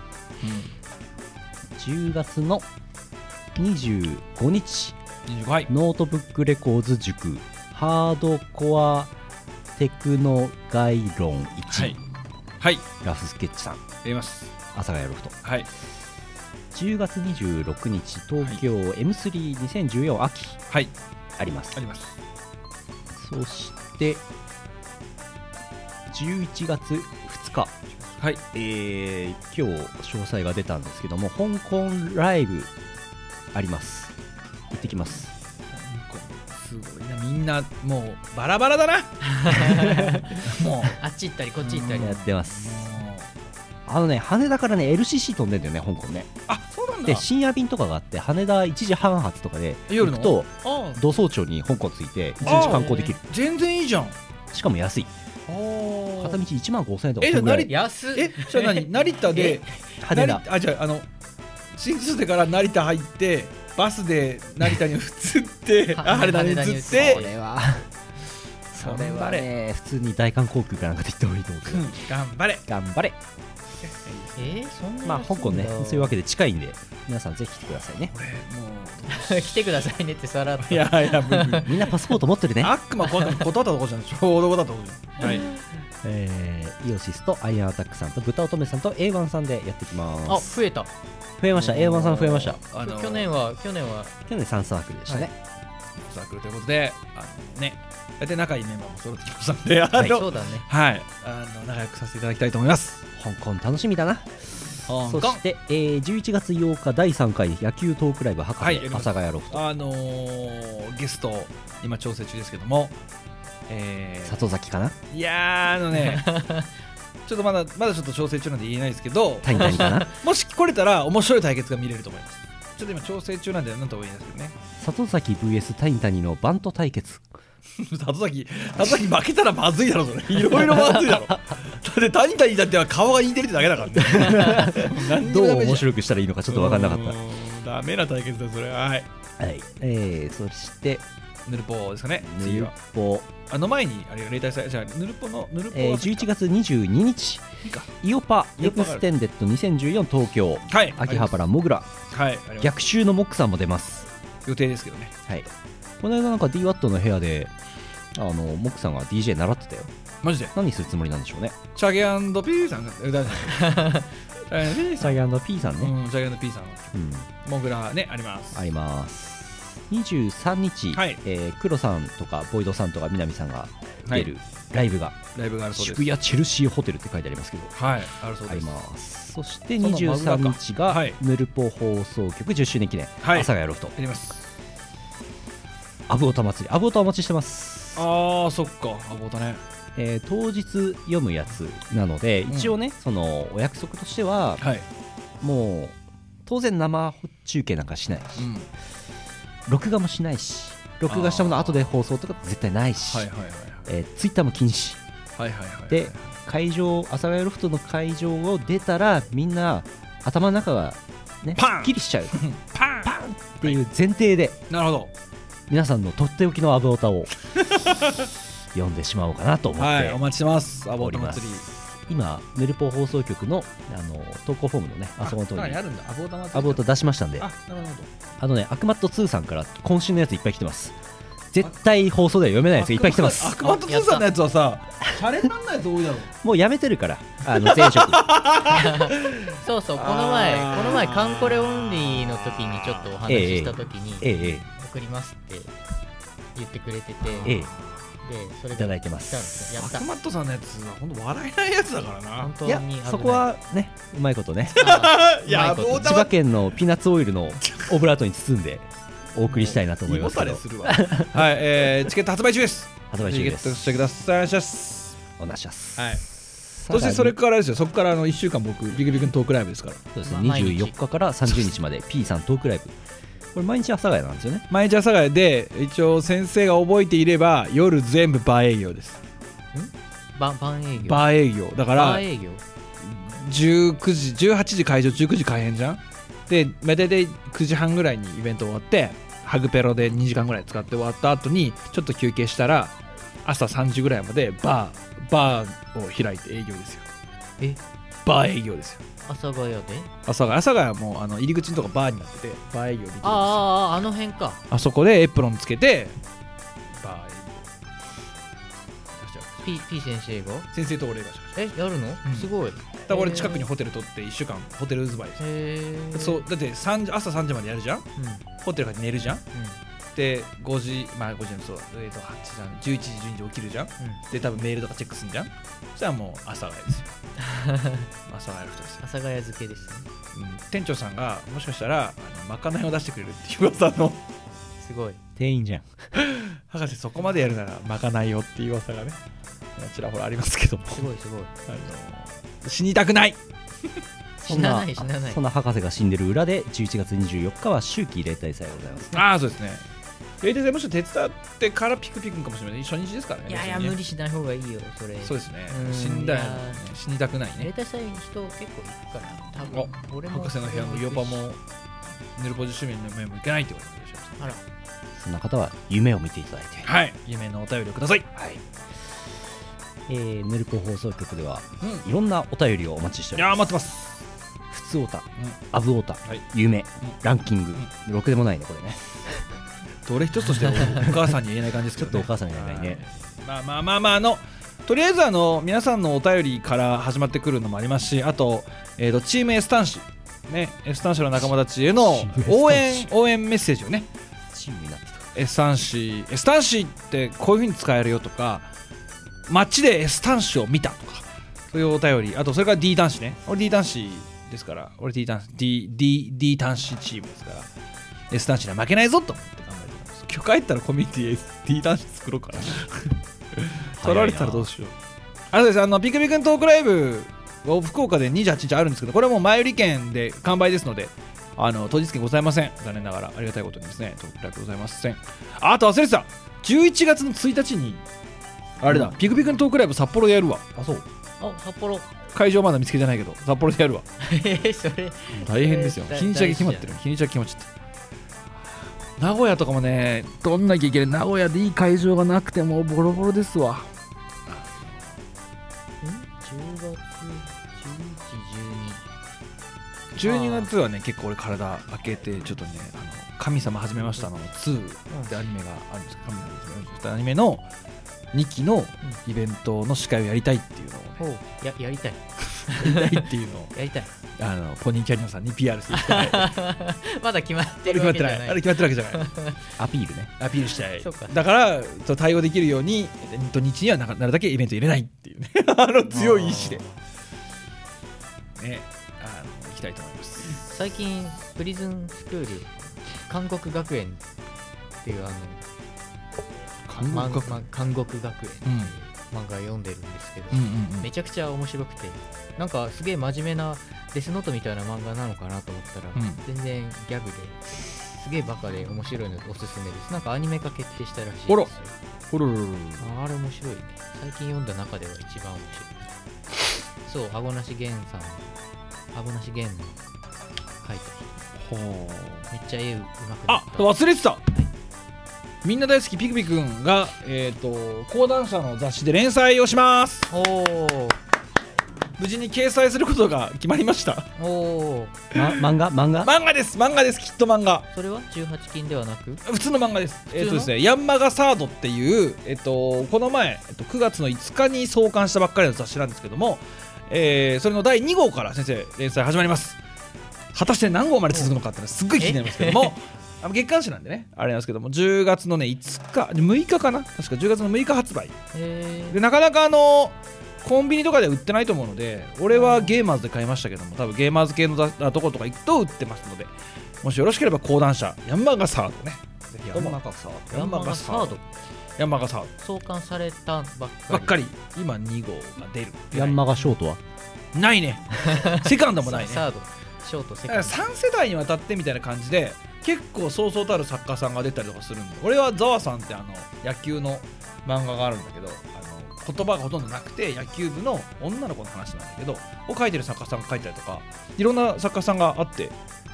A: ？10月の25日。
B: うん、25はい
A: ノートブックレコーズ塾。ハードコアテクノ概論1、
B: はい。はい。
A: ラフスケッチさん。
B: やります。
A: 阿佐ヶ谷ロフト。
B: はい。
A: 10月26日東京 M3 2014 秋。
B: はい。
A: あります、
B: あります。
A: そして11月2日。
B: はい。
A: えー今日詳細が出たんですけども香港ライブあります。行ってきます。
B: すごいな。みんなもうバラバラだな。もう。
C: あっち行ったりこっち行ったり。
A: やってますあのね羽田からね LCC 飛んでんだよね香港ね。
B: あそうなんだ。
A: で深夜便とかがあって羽田1時半発とかで行くと
B: あ
A: 土早朝に香港着いて1日観光できる。
B: 全然いいじゃん。
A: しかも安い。片道1万5000円とか
B: え
A: そんぐらい
B: じ
C: 安っ。
B: えじゃあ何？成田で？
A: 羽田。
B: 成あじゃああの新千歳から成田入ってバスで成田に移って
C: は
B: あ羽田に移って。
A: それはそれは。
B: 頑張れ。
A: ね普通に大韓航空かなんかで行った方がいいと思うけど。
B: うん頑張れ。
A: 頑張れ
C: えー、そんな
A: まあ香港ねそういうわけで近いんで皆さんぜひ来てくださいね。
B: 俺も
C: け来てくださいねってさらっと。
B: ういやいや
A: みんなパスポート持ってるね。
B: 悪魔断った断ったとこじゃん。ちょうど断ったとこじゃん。はい
A: えーイオシスとアイアンアタックさんと豚乙女さんと A1 さんでやってきま
C: あ
A: す
C: 増えた。
A: 増えました。A1 さん増えました。
B: あの
C: 去年は去年は。
A: 去年3サークルでしたね、
B: サークルということであのね大体仲いいメンバーも揃ってきましたんであ
A: はい。
B: の
C: そうだね。
B: はい。あの仲良くさせていただきたいと思います
A: 香港楽しみだな。
B: 香
A: そして、えー11月8日第3回野球トークライブ博士、
B: はい
A: 阿佐ヶ谷ロフト。
B: あのー、ゲスト今調整中ですけども。えー
A: 里崎かな？
B: いやーあのね ちょっとまだまだちょっと調整中なんで言えないですけど。もし来れたら面白い対決が見れると思います。ちょっと今調整中なんでなんとも言えないですけどね。
A: 里崎 VS 谷谷のバント対決
B: 里崎里崎負けたらまずいだろそれ。いろいろまずいだろ。だって谷谷だっては顔が似てるってだけだからね。
A: どう面白くしたらいいのかちょっと分かんなかっ
B: うーんダメな対決だよそれ。はい。
A: たはい。えー、そして。
B: ヌルポですかね。
A: ヌルポ、
B: あの前にあれが例大祭じゃあヌルポのヌルポは
A: えー、11月22日。イオパエクステンデッド2014東京。
B: はい。
A: 秋葉原モグラ。
B: はい
A: 逆襲のモックさんも出ます。
B: 予定ですけどね。
A: はいこの間なんか DWAT の部屋であのモックさんが DJ 習ってたよ。
B: マジで？
A: 何するつもりなんでしょうね。
B: チャゲピーさんが歌うじゃん。チャゲピーさん
A: サイアンド P さんね、
B: うんチャゲピーさん。
A: うん。
B: モグラねあります。
A: あります。23日、
B: はい。
A: えー、黒さんとかボイドさんとか南さんが出るライブが、
B: ライブがあるそうです。
A: 渋谷チェルシーホテルって書いてありますけど。
B: はいあるそうです。
A: ます。そして
B: そのマグラか。
A: 23日が、
B: はい。
A: ヌルポ放送局10周年記念、
B: はい。
A: 阿佐ヶ谷ロフト
B: やります
A: アブオタ祭り。アブオタお待ちしてます、
B: ああそっか。あボタね。
A: えー当日読むやつなので
B: うん。
A: 一応ね、そのお約束としては
B: はい。
A: もう当然生中継なんかしないし、
B: うん。
A: 録画もしないし録画したもの後で放送とか絶対ないし、
B: はいはいはい
A: えー、ツイッターも禁止。
B: はいはいはい
A: で会場阿佐ヶ谷ロフトの会場を出たらみんな頭の中がねす
B: パン。
A: っきりしちゃう。っ
B: パン。パ
A: ていう前提で。
B: なるほど
A: 皆さんのとっておきのアブオタを 読んでしまおうかなと思って
B: はいお待ちしてます。アボ
A: おります。
B: タ祭り
A: 今ヌルポ放送局のあの投稿フォームのねあそこのところに
B: あるんだ。ア
A: ブオタ出しましたんで。
B: あなるほど。
A: あのねアクマット2さんから今週のやついっぱい来てます。絶対放送では読めないやついっぱい来てます。
B: アクマット2さんのやつはさシャレになんないやつ多いだろ。
A: もうやめてるからあの前職。
C: そうそうこの前この前カンコレオンリーの時にちょっとお話しした時に、
A: えええ
C: 送りますって言ってくれてて
A: ええ。え
C: でそれ
A: いただい
C: て
A: てま
C: す。やった。
B: アクマットさんのやつは本当笑えないやつだからな。
C: 本当
A: いや
C: に
A: そこはねうまいことね。
C: あ
B: いや
A: 千葉県のピーナッツオイルのオブラートに包んで お送りしたいなと思いますけど。
B: 胃もたれするわ。はいえーチケット発売中です。
A: 発売中で
B: チケット
A: す
B: してください。お願いします。
A: お願いします。
B: はい。そしてそれからですよ。そこからあの1週間僕ビクビクのトークライブですから。
A: そうですね。
C: まあ毎日
A: 24日から30日まで P さんトークライブこれ毎日阿佐ヶ谷なんですよね。
B: 毎日阿佐ヶ谷で一応先生が覚えていれば夜全部バー営業です。
C: ババン営業？
B: バー営業。だから
C: バー営業
B: ？19時18時会場19時開演じゃん？で大体9時半ぐらいにイベント終わってハグペロで2時間ぐらい使って終わった後にちょっと休憩したら朝3時ぐらいまでバーバーを開いて営業ですよ。
C: え？
B: バー営業ですよ
C: 阿佐ヶ谷で？
B: 阿佐ヶ谷。阿佐ヶ谷はもうあの入り口のとこバーになっててバー営業できるんですよ
C: ああああの辺か。
B: あそこでエプロンつけてバー営業出しちゃう
C: P, P 先生が？
B: 先生と俺がしまし
C: えやるの、
B: うん。
C: すごい。
B: ただから俺近くにホテル取って1週間ホテルウズバイで
C: え
B: そうだって3時朝3時までやるじゃん？
C: うん。
B: ホテルから寝るじゃん？
C: うん
B: で5時まあ5時のそうえーと8時11時12時起きるじゃん。で多分メールとかチェックするんじゃん。そしたらもう朝がやですよ 朝がやる人ですよ
C: 阿、佐ヶ谷漬けですね。
B: うん、店長さんがもしかしたらあのまかないを出してくれるっていう噂の。
C: すごい。
A: 店員じゃん。
B: 博士そこまでやるならまかないよっていう噂がねちらほらありますけども。
C: すごいすごい。
B: あの死にたくない。
C: 死なない死なない。
A: そんな博士が死んでる裏で11月24日は秋季例大祭がございます
B: ああそうですね例年もし手伝ってからピクピクかもしれない。初日ですからね。
C: いやいや無理しない方がいいよそれ。
B: そうですね。
C: うん。
B: 死んだ死にたくないね。
C: 例大祭に人結構行くから多分俺も
B: 博士の部屋のヨパもヌルポ10周年の面もいけないってことでしょ。
C: あら。
A: そんな方は夢を見ていただいて。
B: はい。夢のお便りをください。
A: はい。えー、ヌルポ放送局では
B: うん。
A: いろんなお便りをお待ちしております。
B: 待ってます。
A: 普通オタ、アブオタ、
B: はい。
A: 夢、ランキング、ろくでもないねこれね
B: どれ一つとしてお母さんに言えない感じですけど、ね、
A: ちょっとお母さんには言えないね。
B: まあまあまあまああのとりあえずあの皆さんのお便りから始まってくるのもありますしあと,、えー、とチーム S 端子ね S 端子の仲間たちへの応援応援メッセージをね
A: チームになってた。
B: S 端子 S 端子ってこういうふうに使えるよとか街で S 端子を見たとかそういうお便りあとそれから D 端子ね。俺 D 端子ですから。俺 D 端子 D, D, D 端子チームですから。S 端子には負けないぞと今日帰ったらコミュニティ D 端子作ろうかな。取られたらどうしよう。あとですあのピクピクのトークライブを福岡で28日あるんですけどこれはもう前売り券で完売ですのであの当日券ございません。残念ながらありがたいことにですねトークライブございません。ああと忘れてた。11月の1日にあれだ、
A: うん。
B: ピクピクのトークライブ札幌でやるわ。
A: あそう。
C: あ札幌。
B: 会場まだ見つけてないけど札幌でやるわ。
C: えそれ。
B: 大変ですよ。
C: えー
B: 日にちだけ決まってる。日にちだけ決まっちゃった名古屋とかもね取んなきゃいけない名古屋でいい会場がなくてもうボロボロですわ。
C: 10月11
B: 12月はね結構俺体開けてちょっとね「あの神様始めました」の2ってアニメがあるんですけど神様始めました。アニメの2期のイベントの司会をやりたいっていうのを。ね
C: ややりたい。
B: やりたいっていうのを。
C: やりたい。
B: あのポニーキャニオンさんに PR していきたい
C: まだ決まっ
B: て
C: てるわけじゃない。
B: あれ決まってるわけじゃない。
A: アピールね。
B: アピールしたい。だからそう対応できるように土日にはななるだけイベント入れないっていうね。あの強い意志で。ね。あの行きたいと思います。
C: 最近プリズンスクール韓国学園っていうあの
B: 韓国学
C: ま韓国学園漫画読んでるんですけど、
B: うんうんうん。
C: めちゃくちゃ面白くてなんかすげえ真面目なデスノートみたいな漫画なのかなと思ったら、
B: うん。
C: 全然ギャグですげえバカで面白いのでおすすめです。なんかアニメ化決定したらしいです
B: あら。
C: よ
B: ほら
C: ああれ面白いね。最近読んだ中では一番面白い。そうあごなし源さん。あごなし源の書いた人。めっちゃ絵うまくな
B: あ
C: った。
B: 忘れてた、みんな大好きピクピくんが、えー、と講談社の雑誌で連載をします。
C: おー。
B: 無事に掲載することが決まりました。
C: おー。
A: ま漫画？漫画？
B: 漫画です。漫画です。きっと漫画。
C: それは18金ではなく？
B: 普通の漫画です。
C: の？
B: えっ、とですねヤンマガサードっていう、えっとこの前、えっと9月の5日に創刊したばっかりの雑誌なんですけども、えーそれの第2号から先生連載始まります。果たして何号まで続くのかってのはすっごい気になりますけどもあの月刊誌なんでね。あれなんですけども10月のね5日6日かな。確か10月の6日発売。
C: え
B: でなかなかあのコンビニとかでは売ってないと思うので俺はゲーマーズで買いましたけども多分ゲーマーズ系のだとことか行くと売ってますのでもしよろしければ講談社ヤンマガサードね。ぜひヤンマガサード
C: ヤンマガサード。
B: ヤンマガサー
C: 創刊されたばっかり。
B: ドばっかり。今2号が出る。
A: ヤンマガショートは？
B: ないね。セカンドもないね。
C: サードショートセ
B: だから
C: カンド
B: 3世代にわたってみたいな感じで結構そうそうたる作家さんが出たりとかするんで俺はざわさんってあの野球の漫画があるんだけどあの言葉がほとんどなくて野球部の女の子の話なんだけどを書いてる作家さんが書いたりとかいろんな作家さんがあって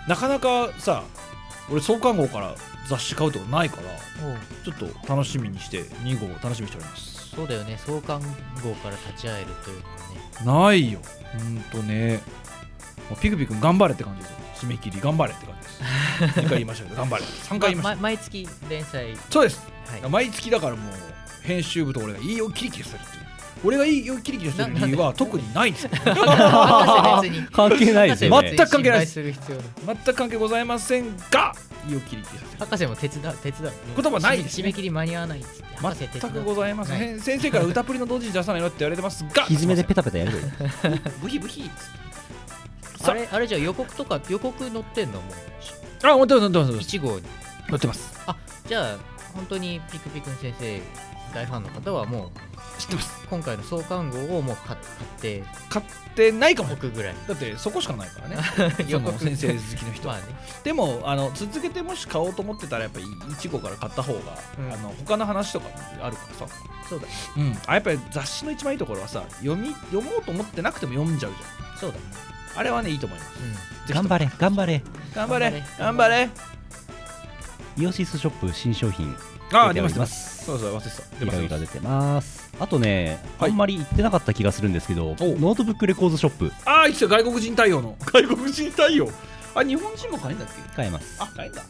B: なかなかさ俺創刊号から雑誌買うとかないからちょっと楽しみにして2号を楽しみにしております。
C: そうだよね。創刊号から立ち会えるというのはね。
B: ないよ。ほんとねもうピクピク頑張れって感じですよ。締め切り頑張れって感じです。2回言いましたけど頑張れ。3回言いました。
C: ま毎月連載。
B: そうです。
C: はい。
B: 毎月だからもう編集部と俺がいいよキリキリするっていう。俺がいいよキリキリする理由は特にないんです
A: 関係ないですよね。
B: 全く関係ないです。全く関係ございませんがいいよキリキリさせる
C: 博士も手伝う手伝う。
B: 言葉ないですね。
C: 締め切り間に合わないっつって博士手伝う。
B: 全くございません、
C: はい。
B: 先生から歌プリの同時に出さないよって言われてます。が
A: ひじめでペタペタやればいい
B: ブヒブヒ
C: あれあれじゃあ予告とか予告載ってんのもう。
B: あてます持ってます持ってます。
C: 1号に。
B: 持ってます。
C: あじゃあ本当にピクピクン先生大ファンの方はもう
B: 知ってます。
C: 今回の創刊号をもう買買って
B: 買ってないかも。
C: おくぐらい。
B: だってそこしかないからね。その先生好きの人。は
C: まあね。
B: でもあの続けてもし買おうと思ってたらやっぱり1号から買った方が、
C: うん。
B: あの他の話とかあるからさ。
C: そうだ。
B: うん、あやっぱり雑誌の一番いいところはさ読み読もうと思ってなくても読んじゃうじ
C: そうだ。ね
B: ゃんあれはねいいと思います。
C: う
A: 頑張れ頑張れ。
B: 頑張れ
C: 頑
B: 頑張れ。
A: イオシスショップ新商品。
B: あ出ま
A: 出ま
B: す。そうそう忘れてた。出
A: い
B: ます
A: ろいろ出てます。あとね、
B: はい。
A: あんまり言ってなかった気がするんですけどノートブックレコードショップ。
B: ああいつよ外国人対応の。外国人対応。あ日本人も買えんだっけ？
A: 買えます。
B: あ買えんだ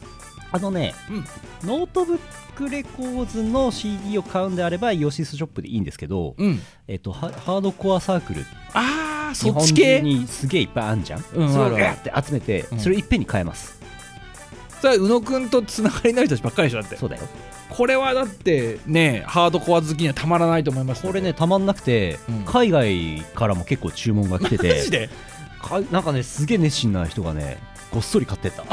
A: あのね、
B: うん。
A: ノートブックレコーズの CD を買うんであればイオシスショップでいいんですけど、
B: うん。
A: えっと、ハハードコアサークル。
B: ああそっち系？
A: 中にすげえいっぱいあんじゃん、
B: うん
A: それを
B: あるある。
A: ガーって集めて、
B: うん。
A: それをいっぺんに買えます。
B: それは宇野くんとつながりのある人たちばっかりでしょだって。
A: そうだよ。
B: これはだってねハードコア好きにはたまらないと思います
A: これねたまんなくて、
B: うん。
A: 海外からも結構注文が来て
B: マ
A: て
B: ジで？
A: かなんかねすげえ熱心な人がねごっそり買ってった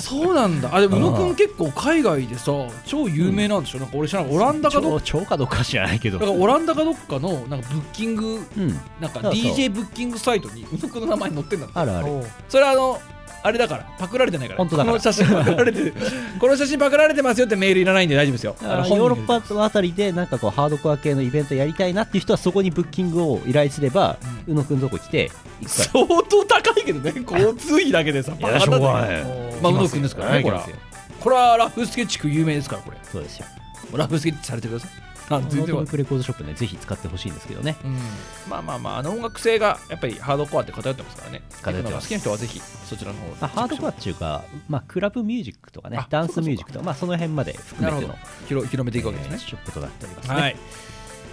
B: そうなんだ。あでも宇野く
A: うん
B: ん結構海外でさ超有名なんでしょ、なんか俺知らないオランダかどっか。
A: 超超かどうかは知らないけど。
B: だからオランダかどっかのなんかブッキング
A: うん
B: なんか DJ ブッキングサイトに宇野くんの名前載ってんだって。
A: あるある。
B: それはあのあれだからパクられてないから。
A: 本当だから。
B: この写真パクられてる この写真パクられてますよってメールいらないんで大丈夫ですよ。
A: ヨーロッパあたりでなんかこうハードコア系のイベントやりたいなっていう人はそこにブッキングを依頼すれば、宇野くんのとこ来て
B: 相当高いけどね 交通費だけでさバカだね
A: い
B: まあ宇野くんですからねこれは。これはラフスケッチ君有名ですからこれ。
A: そうですよ。
B: ラブスケッチされてくださいあ
A: ノートブックレコードショップねぜひ使ってほしいんですけどね。
B: うん、まあまあまああの音楽性がやっぱりハードコアって偏ってますからね。
A: 偏ってます。
B: 好きな人はぜひそちらの方を
A: まあ、ハードコアっていうか、まあ、クラブミュージックとかね
B: あ
A: ダンスミュージックとかまあ、その辺まで含めての
B: 広広めていくわけですね。
A: えー、ショップとなっておりますね、
B: はい。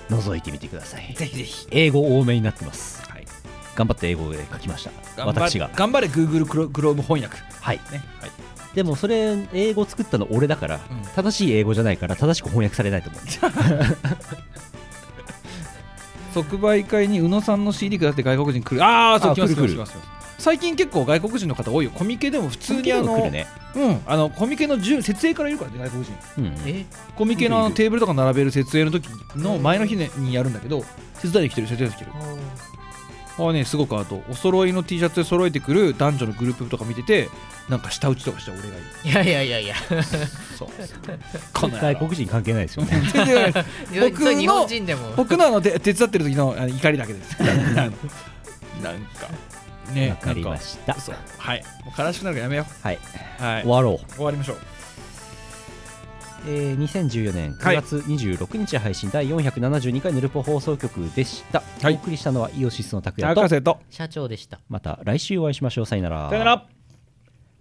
A: 覗いてみてください。
B: ぜひぜひ。
A: 英語多めになってます。
B: はい。
A: 頑張って英語で書きました。私が。
B: 頑張れ Google クロ Chrome 翻訳。
A: はい。
B: ね。はい
A: でもそれ英語作ったの俺だから、
B: うん。
A: 正しい英語じゃないから正しく翻訳されないと思う。
B: 即売会に宇野さんの CD 下って外国人来る。ああそう
A: あ
B: 来ます
A: 来る来る。
B: 来ます来ます。最近結構外国人の方多いよ。コミケでも普通にあの
A: ね、
B: うんあのコミケの順設営からいるからね外国人。
A: うん、
C: え？
B: コミケのあのテーブルとか並べる設営の時の前の日にやるんだけど手伝いに来てる手伝いに来てる。ああねすごくあとお揃いの T シャツで揃えてくる男女のグループとか見ててなんか舌打ちとかして俺がい
C: やいやいやいや。
B: そう。この
A: 外国人関係ないですよね
B: 全然僕の
C: 日本人でも。
B: 僕のあの手手伝ってる時のあの怒りだけです。なんか。ね
A: わかりま
B: し
A: した
B: そう。はい。もう悲しくなるからやめよ
A: はい、
B: うはい。
A: 終わろう。
B: 終わりましょう。
A: えー2014年9月26日配信第472回ヌルポ放送局でした、
B: はい。
A: お送りしたのはイオシスの拓也
B: と。
C: 社長でした。
A: また来週お会いしましょう。さよなら。
B: さよなら